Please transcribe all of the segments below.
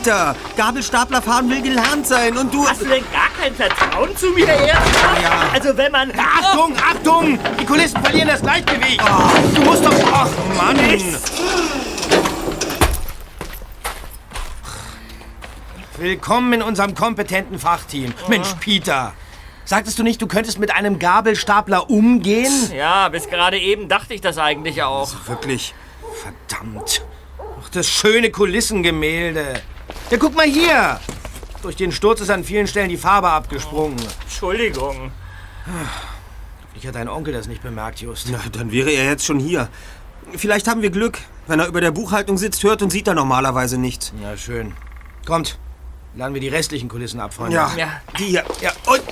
Peter. Gabelstapler fahren will gelernt sein und du... Hast du denn gar kein Vertrauen zu mir, Herr Erdmann? Ja. Also wenn man... Achtung, Achtung! Die Kulissen verlieren das Gleichgewicht. Du musst doch... Ach, Mann! Willkommen in unserem kompetenten Fachteam. Mensch, Peter. Sagtest du nicht, du könntest mit einem Gabelstapler umgehen? Ja, bis gerade eben dachte ich das eigentlich auch. Wirklich. Verdammt. Ach, das schöne Kulissengemälde. Ja, guck mal hier. Durch den Sturz ist an vielen Stellen die Farbe abgesprungen. Entschuldigung. Ich hat dein Onkel das nicht bemerkt, Just. Na, dann wäre er jetzt schon hier. Vielleicht haben wir Glück. Wenn er über der Buchhaltung sitzt, hört und sieht er normalerweise nichts. Na schön. Kommt, laden wir die restlichen Kulissen ab, Freunde. Ja, Ja. die hier. Ja, und...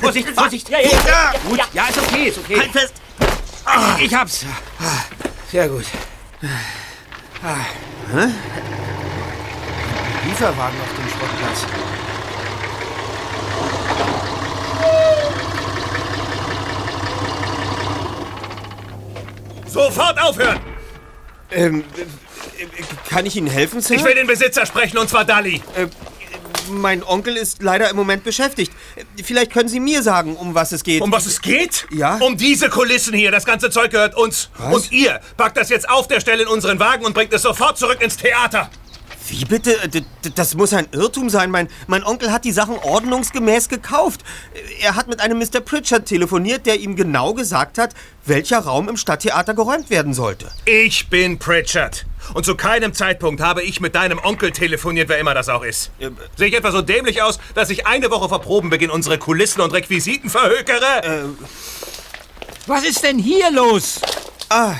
Vorsicht, Vorsicht. Ja, ja, ja, ja, Gut, ja. ja, ist okay, ist okay. Halt fest. Ich hab's. Sehr gut. Hä? Lieferwagen auf dem Schrottplatz. Sofort aufhören! Ähm, äh, kann ich Ihnen helfen, Sir? Ich will den Besitzer sprechen, und zwar Dali. Mein Onkel ist leider im Moment beschäftigt. Vielleicht können Sie mir sagen, um was es geht. Um was es geht? Ja? Um diese Kulissen hier. Das ganze Zeug gehört uns. Was? Und ihr packt das jetzt auf der Stelle in unseren Wagen und bringt es sofort zurück ins Theater. Wie bitte? D d- das muss ein Irrtum sein. Mein, mein Onkel hat die Sachen ordnungsgemäß gekauft. Er hat mit einem Mr. Pritchard telefoniert, der ihm genau gesagt hat, welcher Raum im Stadttheater geräumt werden sollte. Ich bin Pritchard. Und zu keinem Zeitpunkt habe ich mit deinem Onkel telefoniert, wer immer das auch ist. Ja, Sehe ich etwa so dämlich aus, dass ich eine Woche vor Probenbeginn unsere Kulissen und Requisiten verhökere? Was ist denn hier los? Äh,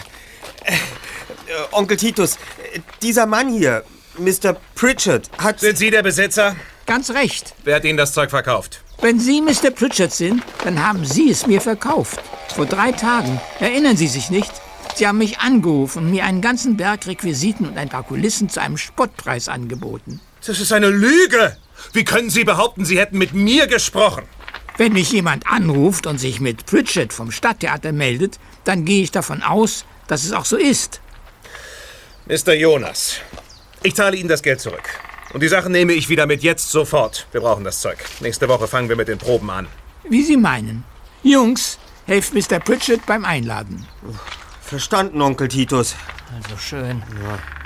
Onkel Titus, äh, dieser Mann hier, Mr. Pritchard, hat... Sind Sie der Besitzer? Ganz recht. Wer hat Ihnen das Zeug verkauft? Wenn Sie Mr. Pritchard sind, dann haben Sie es mir verkauft. Vor drei Tagen. Erinnern Sie sich nicht? Sie haben mich angerufen und mir einen ganzen Berg Requisiten und ein paar Kulissen zu einem Spottpreis angeboten. Das ist eine Lüge. Wie können Sie behaupten, Sie hätten mit mir gesprochen? Wenn mich jemand anruft und sich mit Pritchard vom Stadttheater meldet, dann gehe ich davon aus, dass es auch so ist. Mr. Jonas, ich zahle Ihnen das Geld zurück. Und die Sachen nehme ich wieder mit jetzt sofort. Wir brauchen das Zeug. Nächste Woche fangen wir mit den Proben an. Wie Sie meinen. Jungs, helft Mr. Pritchard beim Einladen. Verstanden, Onkel Titus. Also schön.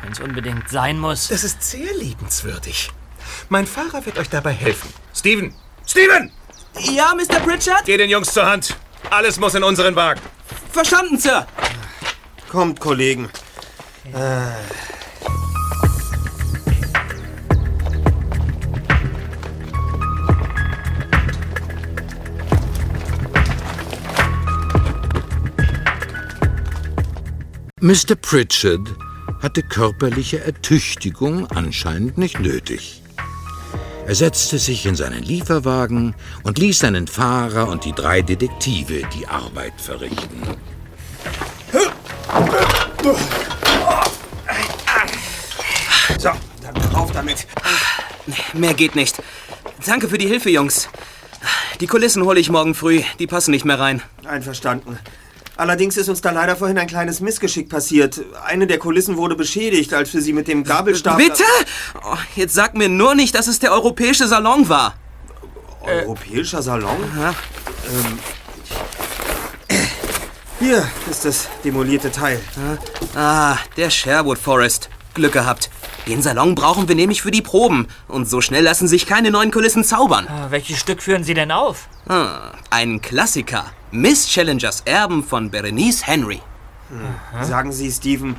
Wenn es unbedingt sein muss. Das ist sehr liebenswürdig. Mein Fahrer wird euch dabei helfen. Steven! Steven! Ja, Mr. Pritchard? Geh den Jungs zur Hand. Alles muss in unseren Wagen. Verstanden, Sir. Kommt, Kollegen. Mr. Pritchard hatte körperliche Ertüchtigung anscheinend nicht nötig. Er setzte sich in seinen Lieferwagen und ließ seinen Fahrer und die drei Detektive die Arbeit verrichten. So, dann rauf damit. Mehr geht nicht. Danke für die Hilfe, Jungs. Die Kulissen hole ich morgen früh. Die passen nicht mehr rein. Einverstanden. Allerdings ist uns da leider vorhin ein kleines Missgeschick passiert. Eine der Kulissen wurde beschädigt, als wir sie mit dem Gabelstapler... Bitte? Oh, jetzt sag mir nur nicht, dass es der europäische Salon war. Europäischer Salon? Ähm, hier ist das demolierte Teil. Ah, der Sherwood Forest. Glück gehabt. Den Salon brauchen wir nämlich für die Proben. Und so schnell lassen sich keine neuen Kulissen zaubern. Ah, Welches Stück führen Sie denn auf? Ah, ein Klassiker. Miss Challengers Erben von Berenice Henry. Sagen Sie, Stephen,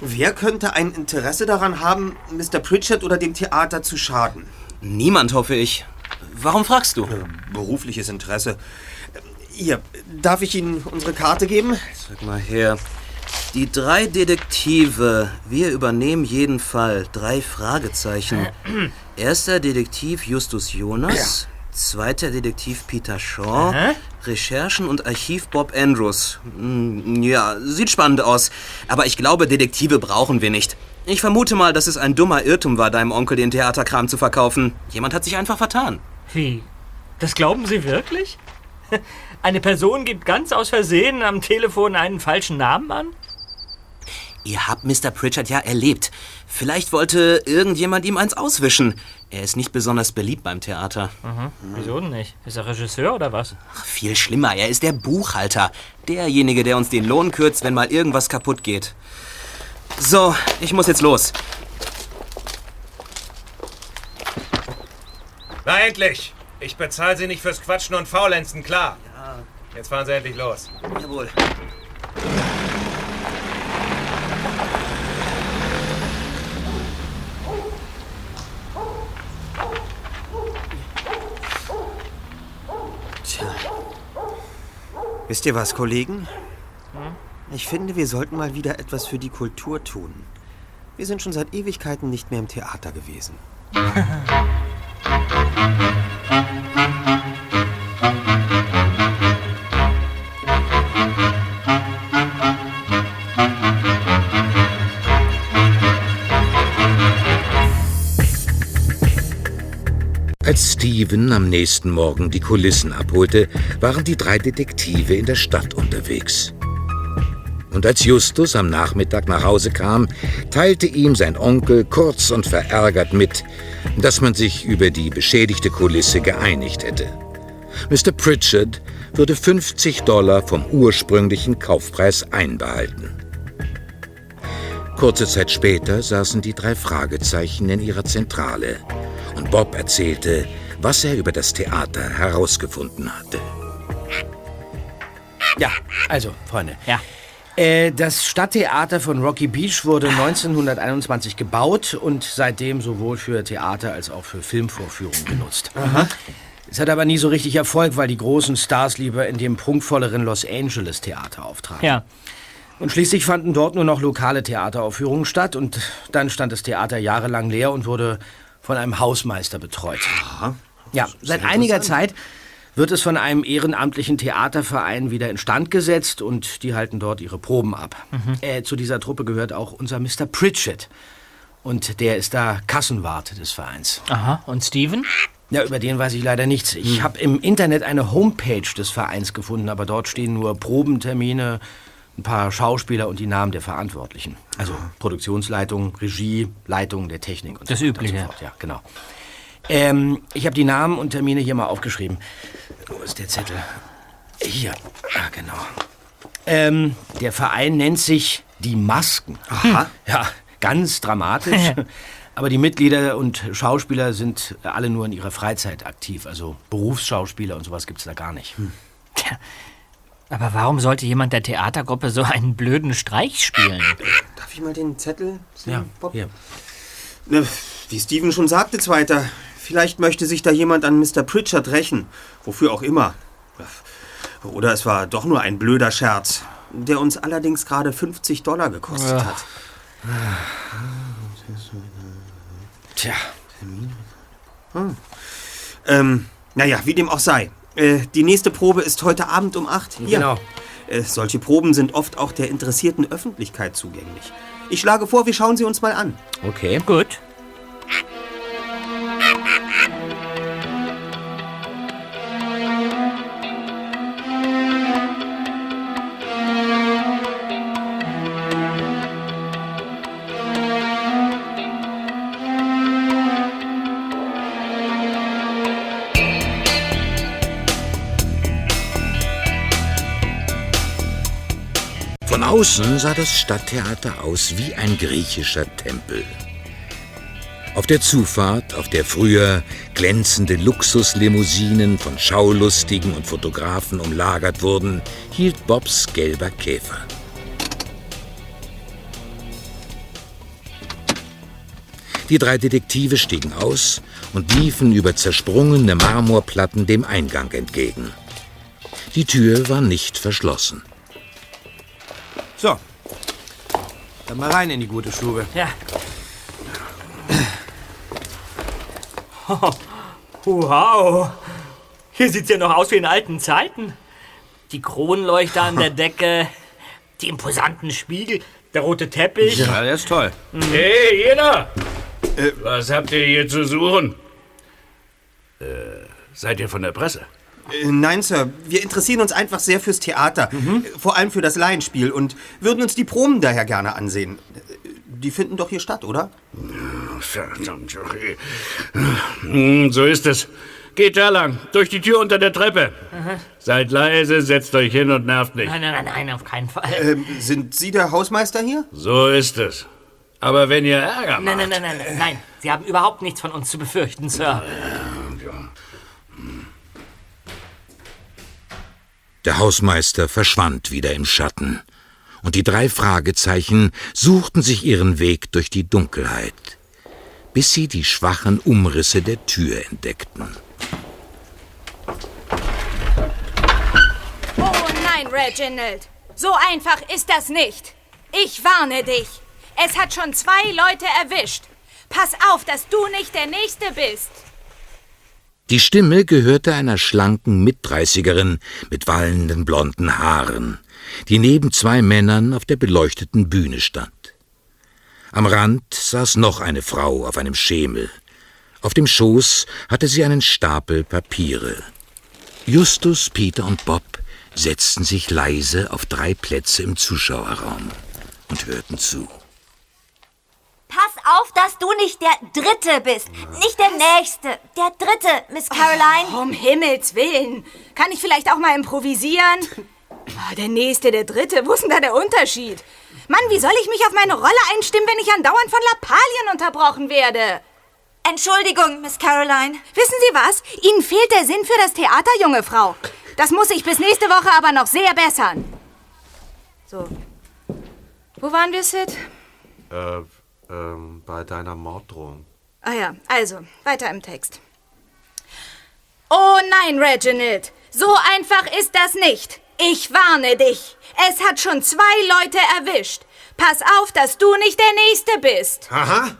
wer könnte ein Interesse daran haben, Mr. Pritchard oder dem Theater zu schaden? Niemand, hoffe ich. Warum fragst du? Berufliches Interesse. Hier, darf ich Ihnen unsere Karte geben? Sag mal her. Die drei Detektive. Wir übernehmen jeden Fall. Drei Fragezeichen. Erster Detektiv Justus Jonas. Zweiter Detektiv Peter Shaw. Recherchen und Archiv Bob Andrews. Hm, Ja, sieht spannend aus. Aber ich glaube, Detektive brauchen wir nicht. Ich vermute mal, dass es ein dummer Irrtum war, deinem Onkel den Theaterkram zu verkaufen. Jemand hat sich einfach vertan. Wie? Das glauben Sie wirklich? Eine Person gibt ganz aus Versehen am Telefon einen falschen Namen an? Ihr habt Mr. Pritchard ja erlebt. Vielleicht wollte irgendjemand ihm eins auswischen. Er ist nicht besonders beliebt beim Theater. Wieso denn nicht? Ist er Regisseur oder was? Ach, viel schlimmer, er ist der Buchhalter. Derjenige, der uns den Lohn kürzt, wenn mal irgendwas kaputt geht. So, ich muss jetzt los. Na endlich! Ich bezahle Sie nicht fürs Quatschen und Faulenzen, klar. Jetzt fahren Sie endlich los. Jawohl. Tja. Wisst ihr was, Kollegen? Ich finde, wir sollten mal wieder etwas für die Kultur tun. Wir sind schon seit Ewigkeiten nicht mehr im Theater gewesen. Als Steven am nächsten Morgen die Kulissen abholte, waren die drei Detektive in der Stadt unterwegs. Und als Justus am Nachmittag nach Hause kam, teilte ihm sein Onkel kurz und verärgert mit, dass man sich über die beschädigte Kulisse geeinigt hätte. Mr. Pritchard würde 50 Dollar vom ursprünglichen Kaufpreis einbehalten. Kurze Zeit später saßen die drei Fragezeichen in ihrer Zentrale und Bob erzählte, was er über das Theater herausgefunden hatte. Ja, also, Freunde. Ja. Äh, das Stadttheater von Rocky Beach wurde 1921 gebaut und seitdem sowohl für Theater als auch für Filmvorführungen genutzt. Es hat aber nie so richtig Erfolg, weil die großen Stars lieber in dem prunkvolleren Los Angeles Theater auftraten. Ja. Und schließlich fanden dort nur noch lokale Theateraufführungen statt und dann stand das Theater jahrelang leer und wurde von einem Hausmeister betreut. Ja, seit einiger Zeit wird es von einem ehrenamtlichen Theaterverein wieder instand gesetzt und die halten dort ihre Proben ab. Äh, zu dieser Truppe gehört auch unser Mr. Pritchett. Und der ist da Kassenwart des Vereins. Aha. Und Steven? Ja, über den weiß ich leider nichts. Ich habe im Internet eine Homepage des Vereins gefunden, aber dort stehen nur Probentermine, ein paar Schauspieler und die Namen der Verantwortlichen. Also Produktionsleitung, Regie, Leitung der Technik und Das so weiter Übliche. Und so fort. Ja, genau. Ähm, ich habe die Namen und Termine hier mal aufgeschrieben. Wo ist der Zettel? Hier. Ah, genau. Ähm, der Verein nennt sich Die Masken. Aha. Ja, ganz dramatisch. Aber die Mitglieder und Schauspieler sind alle nur in ihrer Freizeit aktiv. Also Berufsschauspieler und sowas gibt's da gar nicht. Tja. Aber warum sollte jemand der Theatergruppe so einen blöden Streich spielen? Darf ich mal den Zettel sehen, Ja, Bob? hier. Ne, wie Steven schon sagte, Zweiter, vielleicht möchte sich da jemand an Mr. Pritchard rächen. Wofür auch immer. Oder es war doch nur ein blöder Scherz, der uns allerdings gerade 50 Dollar gekostet hat. Tja, Ähm, naja, wie dem auch sei. Äh, die nächste Probe ist heute Abend um 8. Hier. Genau. Äh, solche Proben sind oft auch der interessierten Öffentlichkeit zugänglich. Ich schlage vor, wir schauen sie uns mal an. okay. Gut. Außen sah das Stadttheater aus wie ein griechischer Tempel. Auf der Zufahrt, auf der früher glänzende Luxuslimousinen von Schaulustigen und Fotografen umlagert wurden, hielt Bobs gelber Käfer. Die drei Detektive stiegen aus und liefen über zersprungene Marmorplatten dem Eingang entgegen. Die Tür war nicht verschlossen. So. Dann mal rein in die gute Stube. Ja. Wow. Hier sieht's ja noch aus wie in alten Zeiten. Die Kronleuchter an der Decke, die imposanten Spiegel, der rote Teppich. Ja, der ist toll. Hey, jeder! Was habt ihr hier zu suchen? Äh, seid ihr von der Presse? Äh, Nein, Sir. Wir interessieren uns einfach sehr fürs Theater. Äh, Vor allem für das Laienspiel und würden uns die Proben daher gerne ansehen. Äh, Die finden doch hier statt, oder? Verdammt, Joachim. Hm, So ist es. Geht da lang, durch die Tür unter der Treppe. Seid leise, setzt euch hin und nervt nicht. Nein, nein, nein, nein, auf keinen Fall. Ähm, sind Sie der Hausmeister hier? So ist es. Aber wenn ihr Ärger Nein, macht... nein, nein, nein, nein, nein. Sie haben überhaupt nichts von uns zu befürchten, Sir. Der Hausmeister verschwand wieder im Schatten, und die drei Fragezeichen suchten sich ihren Weg durch die Dunkelheit, bis sie die schwachen Umrisse der Tür entdeckten. Oh nein, Reginald. So einfach ist das nicht. Ich warne dich. Es hat schon zwei Leute erwischt. Pass auf, dass du nicht der Nächste bist. Die Stimme gehörte einer schlanken Mitdreißigerin mit wallenden blonden Haaren, die neben zwei Männern auf der beleuchteten Bühne stand. Am Rand saß noch eine Frau auf einem Schemel. Auf dem Schoß hatte sie einen Stapel Papiere. Justus, Peter und Bob setzten sich leise auf drei Plätze im Zuschauerraum und hörten zu. Auf, dass du nicht der Dritte bist. Nicht der Nächste. Der Dritte, Miss Caroline. Um Himmels Willen. Kann ich vielleicht auch mal improvisieren? Ah, Der Nächste, der Dritte. Wo ist denn da der Unterschied? Mann, wie soll ich mich auf meine Rolle einstimmen, wenn ich andauernd von Lappalien unterbrochen werde? Entschuldigung, Miss Caroline. Wissen Sie was? Ihnen fehlt der Sinn für das Theater, junge Frau. Das muss ich bis nächste Woche aber noch sehr bessern. So. Wo waren wir, Sid? Äh, ähm, bei deiner Morddrohung. Ah ja, also, weiter im Text. Oh nein, Reginald. So einfach ist das nicht. Ich warne dich. Es hat schon zwei Leute erwischt. Pass auf, dass du nicht der Nächste bist. Aha.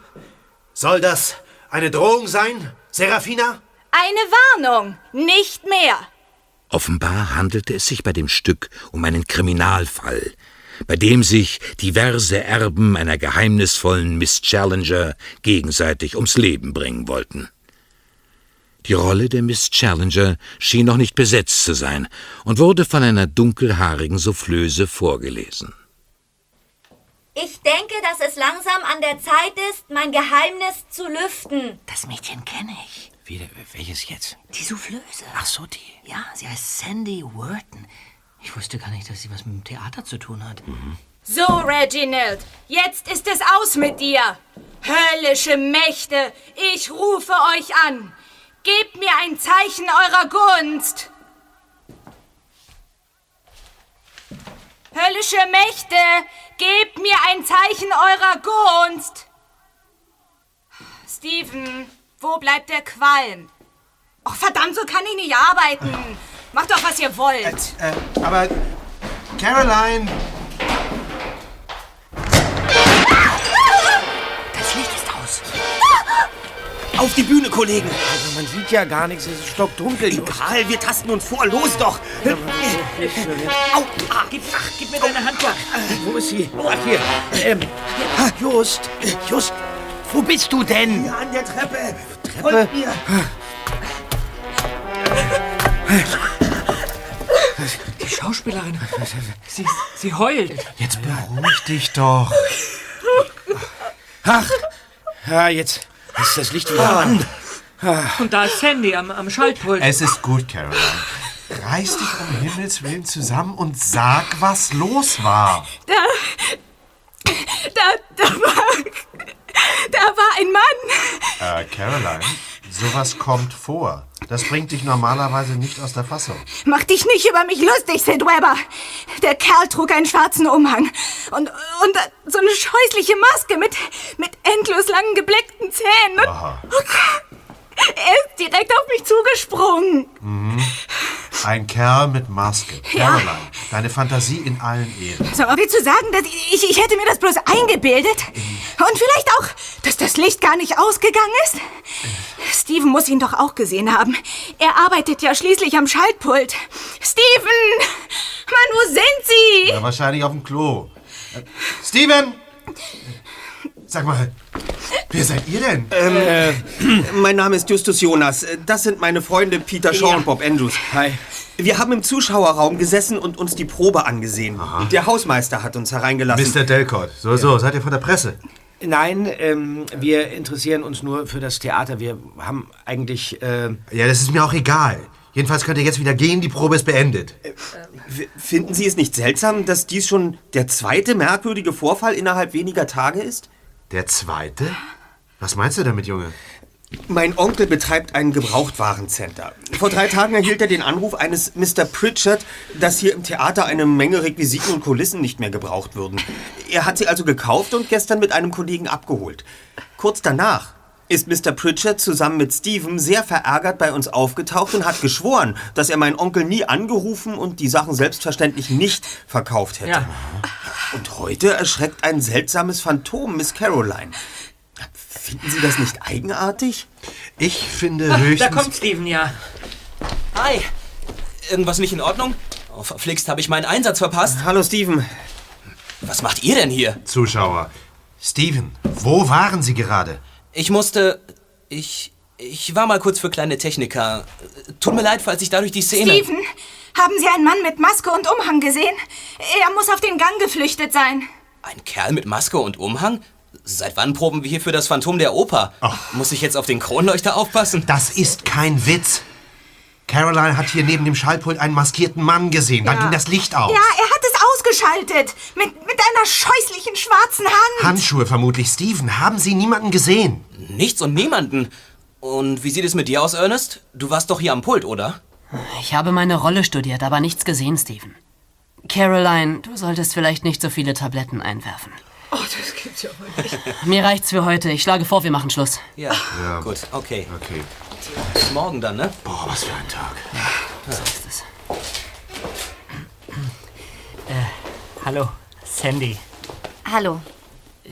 Soll das eine Drohung sein, Serafina? Eine Warnung, nicht mehr. Offenbar handelte es sich bei dem Stück um einen Kriminalfall, bei dem sich diverse Erben einer geheimnisvollen Miss Challenger gegenseitig ums Leben bringen wollten. Die Rolle der Miss Challenger schien noch nicht besetzt zu sein und wurde von einer dunkelhaarigen Soufflöse vorgelesen. Ich denke, dass es langsam an der Zeit ist, mein Geheimnis zu lüften. Das Mädchen kenne ich. Wie, welches jetzt? Die Soufflöse. Ach so, die. Ja, sie heißt Sandy Worton. Ich wusste gar nicht, dass sie was mit dem Theater zu tun hat. So, Reginald, jetzt ist es aus mit dir. Höllische Mächte, ich rufe euch an. Gebt mir ein Zeichen eurer Gunst. Höllische Mächte, gebt mir ein Zeichen eurer Gunst. Steven, wo bleibt der Qualm? Oh, verdammt, so kann ich nicht arbeiten. Macht doch, was ihr wollt. Äh, aber Caroline, Das Licht ist aus. Auf die Bühne, Kollegen! Also man sieht ja gar nichts, es ist stockdunkel. Egal, wir tasten uns vor. Los doch! Au, ah, gib, ach, gib mir deine Hand. Wo ist sie? Ach, hier. Ähm, Just, Just, wo bist du denn? Hier an der Treppe! Treppe? Folgt mir! Schauspielerin. Sie, sie heult. jetzt beruhig dich doch. Ach, ja, jetzt ist das Licht wieder an. Und da ist Sandy am, am Schaltpult. Es ist gut, Caroline. Reiß dich um Himmels Willen zusammen und sag, was los war. Da, da, da war, da war ein Mann. Äh, Caroline, sowas kommt vor. Das bringt dich normalerweise nicht aus der Fassung. Mach dich nicht über mich lustig, Sid Weber. Der Kerl trug einen schwarzen Umhang und, und so eine scheußliche Maske mit, mit endlos langen gebleckten Zähnen. Aha. Er ist direkt auf mich zugesprungen. Ein Kerl mit Maske. Caroline, deine Fantasie in allen Ehren. So, willst du sagen, dass ich, ich hätte mir das bloß eingebildet? Und vielleicht auch, dass das Licht gar nicht ausgegangen ist? Steven muss ihn doch auch gesehen haben. Er arbeitet ja schließlich am Schaltpult. Steven! Mann, wo sind Sie? Ja, wahrscheinlich auf dem Klo. Äh, Steven! Sag mal, wer seid ihr denn? Ähm, mein Name ist Justus Jonas. Das sind meine Freunde Peter Shaw und Bob Andrews. Hi. Wir haben im Zuschauerraum gesessen und uns die Probe angesehen. Der Hausmeister hat uns hereingelassen. Mr. Delcott. So, so, seid ihr von der Presse? Nein, ähm, wir interessieren uns nur für das Theater. Wir haben eigentlich. Äh, Ja, das ist mir auch egal. Jedenfalls könnt ihr jetzt wieder gehen, die Probe ist beendet. W- Finden Sie es nicht seltsam, dass dies schon der zweite merkwürdige Vorfall innerhalb weniger Tage ist? Der zweite? Was meinst du damit, Junge? Mein Onkel betreibt ein Gebrauchtwarencenter. Vor drei Tagen erhielt er den Anruf eines Mr. Pritchard, dass hier im Theater eine Menge Requisiten und Kulissen nicht mehr gebraucht würden. Er hat sie also gekauft und gestern mit einem Kollegen abgeholt. Kurz danach ist Mr. Pritchard zusammen mit Stephen sehr verärgert bei uns aufgetaucht und hat geschworen, dass er meinen Onkel nie angerufen und die Sachen selbstverständlich nicht verkauft hätte. Ja. Und heute erschreckt ein seltsames Phantom Miss Caroline. Finden Sie das nicht eigenartig? Ich finde Da höchstens... kommt Steven ja. Hi. Irgendwas nicht in Ordnung? Oh, verflixt, habe ich meinen Einsatz verpasst? Hallo, Steven. Was macht ihr denn hier? Zuschauer. Steven, wo waren Sie gerade? Ich musste. Ich. Ich war mal kurz für kleine Techniker. Tut mir leid, falls ich dadurch die Szene. Steven, haben Sie einen Mann mit Maske und Umhang gesehen? Er muss auf den Gang geflüchtet sein. Ein Kerl mit Maske und Umhang? Seit wann proben wir hier für das Phantom der Oper? Muss ich jetzt auf den Kronleuchter aufpassen? Das ist kein Witz. Caroline hat hier neben dem Schallpult einen maskierten Mann gesehen. Dann ging das Licht aus. Ja, er hat es ausgeschaltet. Mit, mit einer scheußlichen schwarzen Hand. Handschuhe vermutlich. Steven, haben Sie niemanden gesehen? Nichts und niemanden. Und wie sieht es mit dir aus, Ernest? Du warst doch hier am Pult, oder? Ich habe meine Rolle studiert, aber nichts gesehen, Stephen. Caroline, du solltest vielleicht nicht so viele Tabletten einwerfen. Oh, das gibt's ja wohl nicht. Mir reicht's für heute. Ich schlage vor, wir machen Schluss. Ja, gut, okay. Okay. Bis morgen dann, ne? Boah, was für ein Tag. So ist es. Äh, hallo, Sandy. Hallo.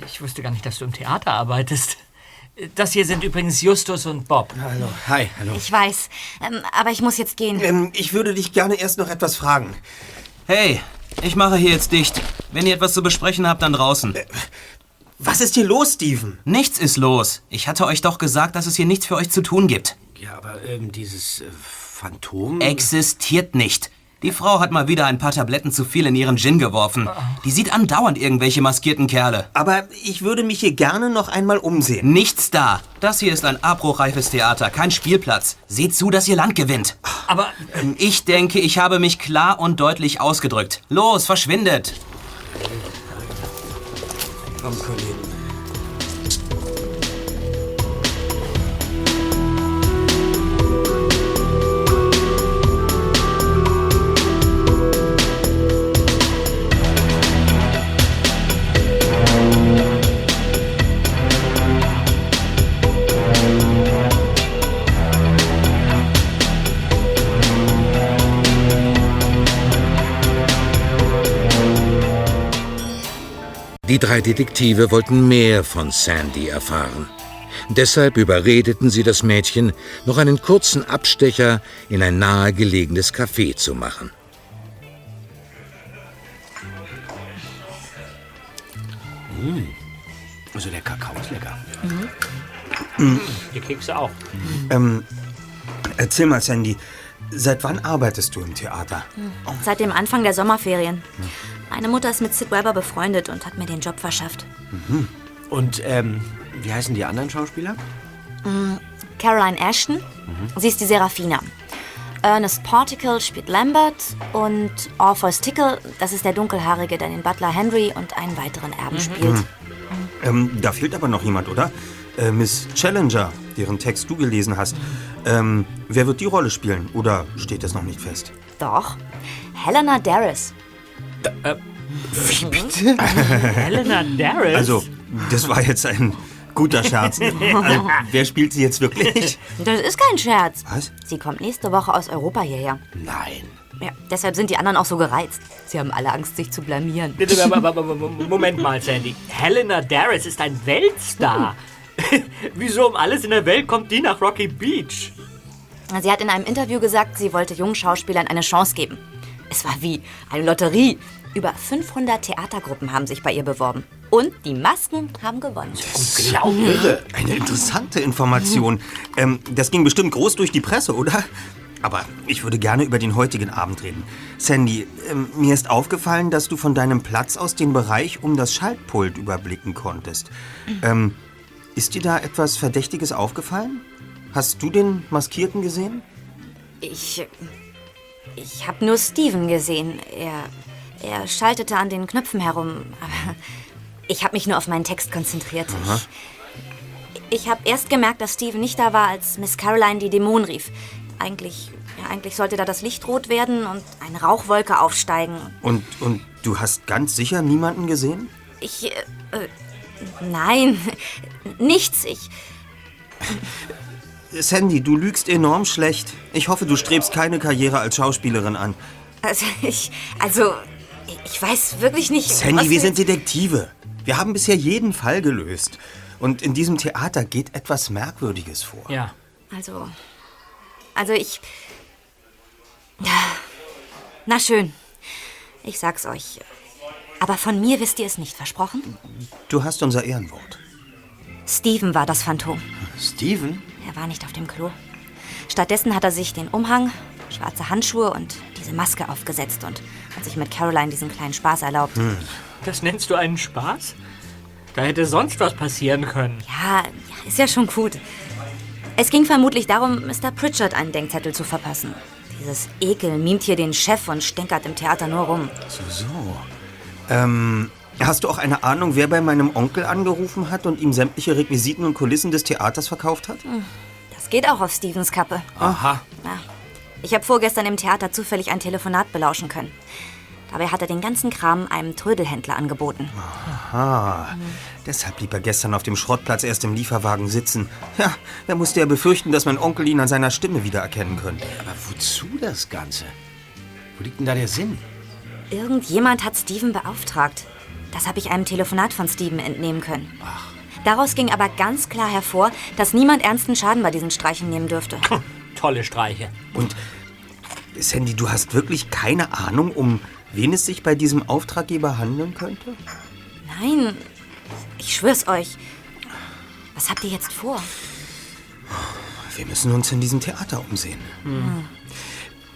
Ich wusste gar nicht, dass du im Theater arbeitest. Das hier sind übrigens Justus und Bob. Hallo. Hi, hallo. Ich weiß. Ähm, aber ich muss jetzt gehen. Ähm, ich würde dich gerne erst noch etwas fragen. Hey, ich mache hier jetzt dicht. Wenn ihr etwas zu besprechen habt, dann draußen. Was ist hier los, Steven? Nichts ist los. Ich hatte euch doch gesagt, dass es hier nichts für euch zu tun gibt. Ja, aber ähm, dieses äh, Phantom. Existiert nicht. Die Frau hat mal wieder ein paar Tabletten zu viel in ihren Gin geworfen. Die sieht andauernd irgendwelche maskierten Kerle. Aber ich würde mich hier gerne noch einmal umsehen. Nichts da. Das hier ist ein abbruchreifes Theater, kein Spielplatz. Seht zu, dass ihr Land gewinnt. Aber Ich denke, ich habe mich klar und deutlich ausgedrückt. Los, verschwindet! Komm, Kollege. Die drei Detektive wollten mehr von Sandy erfahren. Deshalb überredeten sie das Mädchen, noch einen kurzen Abstecher in ein nahegelegenes Café zu machen. Also der Kakao ist lecker. die Kekse auch. Ähm, erzähl mal, Sandy, seit wann arbeitest du im Theater? Seit dem Anfang der Sommerferien. Meine Mutter ist mit Sid Weber befreundet und hat mir den Job verschafft. Und ähm, wie heißen die anderen Schauspieler? Mm, Caroline Ashton, sie ist die Serafina. Ernest Particle spielt Lambert und Orpheus Tickle, das ist der Dunkelhaarige, der den Butler Henry und einen weiteren Erben spielt. Ähm, da fehlt aber noch jemand, oder? Äh, Miss Challenger, deren Text du gelesen hast. Ähm, wer wird die Rolle spielen? Oder steht das noch nicht fest? Doch, Helena Darris. Wie bitte? Helena Darris? Also, das war jetzt ein guter Scherz. Also, wer spielt sie jetzt wirklich? Das ist kein Scherz. Was? Sie kommt nächste Woche aus Europa hierher. Nein. Ja, deshalb sind die anderen auch so gereizt. Sie haben alle Angst, sich zu blamieren. Moment mal, Sandy. Helena Darris ist ein Weltstar. Wieso um alles in der Welt kommt die nach Rocky Beach? Sie hat in einem Interview gesagt, sie wollte jungen Schauspielern eine Chance geben. Es war wie eine Lotterie. Über 500 Theatergruppen haben sich bei ihr beworben. Und die Masken haben gewonnen. Irre. Eine interessante Information. Ähm, das ging bestimmt groß durch die Presse, oder? Aber ich würde gerne über den heutigen Abend reden. Sandy, ähm, mir ist aufgefallen, dass du von deinem Platz aus den Bereich um das Schaltpult überblicken konntest. Ähm, ist dir da etwas Verdächtiges aufgefallen? Hast du den Maskierten gesehen? Ich. Ich habe nur Steven gesehen. Er. Er schaltete an den Knöpfen herum. Aber ich habe mich nur auf meinen Text konzentriert. Aha. Ich, ich habe erst gemerkt, dass Steven nicht da war, als Miss Caroline die Dämonen rief. Eigentlich. Ja, eigentlich sollte da das Licht rot werden und eine Rauchwolke aufsteigen. Und, und du hast ganz sicher niemanden gesehen? Ich. Äh, äh, nein, nichts. Ich. Sandy, du lügst enorm schlecht. Ich hoffe, du strebst keine Karriere als Schauspielerin an. Also, ich. Also. Ich weiß wirklich nicht. Sandy, was wir sind Detektive. Wir haben bisher jeden Fall gelöst. Und in diesem Theater geht etwas Merkwürdiges vor. Ja. Also. Also ich. Na schön. Ich sag's euch. Aber von mir wisst ihr es nicht, versprochen? Du hast unser Ehrenwort. Steven war das Phantom. Steven? Er war nicht auf dem Klo. Stattdessen hat er sich den Umhang, schwarze Handschuhe und diese Maske aufgesetzt und hat sich mit Caroline diesen kleinen Spaß erlaubt. Hm. Das nennst du einen Spaß? Da hätte sonst was passieren können. Ja, ja, ist ja schon gut. Es ging vermutlich darum, Mr. Pritchard einen Denkzettel zu verpassen. Dieses Ekel mimt hier den Chef und stänkert im Theater nur rum. So, so. Ähm, hast du auch eine Ahnung, wer bei meinem Onkel angerufen hat und ihm sämtliche Requisiten und Kulissen des Theaters verkauft hat? Hm, Das geht auch auf Stevens Kappe. Aha. Ja. Ich habe vorgestern im Theater zufällig ein Telefonat belauschen können. Dabei hat er den ganzen Kram einem Trödelhändler angeboten. Aha. Deshalb blieb er gestern auf dem Schrottplatz erst im Lieferwagen sitzen. Ja, da musste er befürchten, dass mein Onkel ihn an seiner Stimme wiedererkennen könnte. Aber wozu das Ganze? Wo liegt denn da der Sinn? Irgendjemand hat Steven beauftragt. Das habe ich einem Telefonat von Steven entnehmen können. Daraus ging aber ganz klar hervor, dass niemand ernsten Schaden bei diesen Streichen nehmen dürfte. Tolle Streiche. Und Sandy, du hast wirklich keine Ahnung, um wen es sich bei diesem Auftraggeber handeln könnte? Nein, ich schwör's euch. Was habt ihr jetzt vor? Wir müssen uns in diesem Theater umsehen. Hm.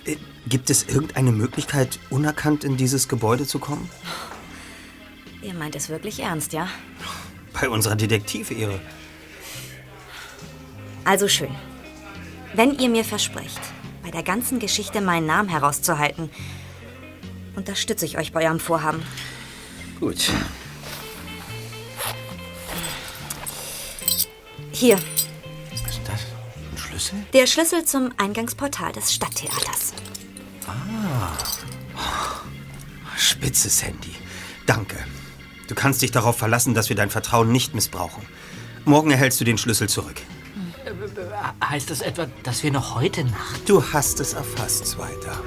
Äh, Gibt es irgendeine Möglichkeit, unerkannt in dieses Gebäude zu kommen? Ihr meint es wirklich ernst, ja? Bei unserer Detektivehre. Also schön. Wenn ihr mir versprecht, bei der ganzen Geschichte meinen Namen herauszuhalten, unterstütze ich euch bei eurem Vorhaben. Gut. Hier, Was ist das? Ein Schlüssel? der Schlüssel zum Eingangsportal des Stadttheaters. Ah. Spitze, Sandy. Danke. Du kannst dich darauf verlassen, dass wir dein Vertrauen nicht missbrauchen. Morgen erhältst du den Schlüssel zurück. Heißt das etwa, dass wir noch heute Nacht... Du hast es erfasst, Zweiter.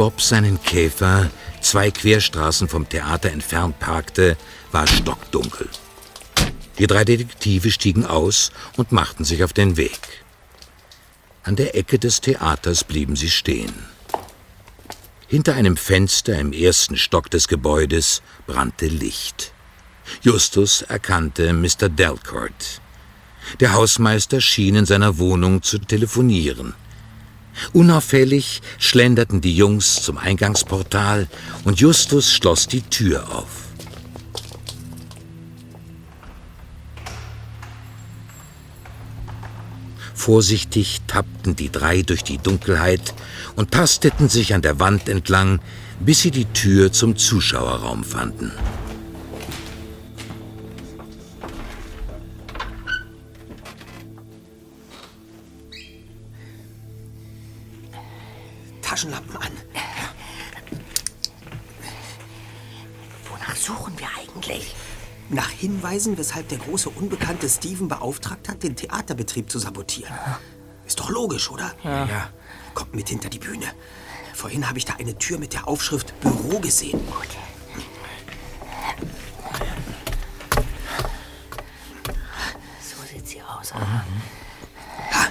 Bob seinen Käfer zwei Querstraßen vom Theater entfernt parkte, war stockdunkel. Die drei Detektive stiegen aus und machten sich auf den Weg. An der Ecke des Theaters blieben sie stehen. Hinter einem Fenster im ersten Stock des Gebäudes brannte Licht. Justus erkannte Mr. Delcourt. Der Hausmeister schien in seiner Wohnung zu telefonieren. Unauffällig schlenderten die Jungs zum Eingangsportal und Justus schloss die Tür auf. Vorsichtig tappten die drei durch die Dunkelheit und tasteten sich an der Wand entlang, bis sie die Tür zum Zuschauerraum fanden. Taschenlampen an. Wonach suchen wir eigentlich? Nach Hinweisen, weshalb der große Unbekannte Steven beauftragt hat, den Theaterbetrieb zu sabotieren. Ist doch logisch, oder? Ja. ja. Kommt mit hinter die Bühne. Vorhin habe ich da eine Tür mit der Aufschrift Büro gesehen. Gut. So sieht sie aus. Mhm. Ha.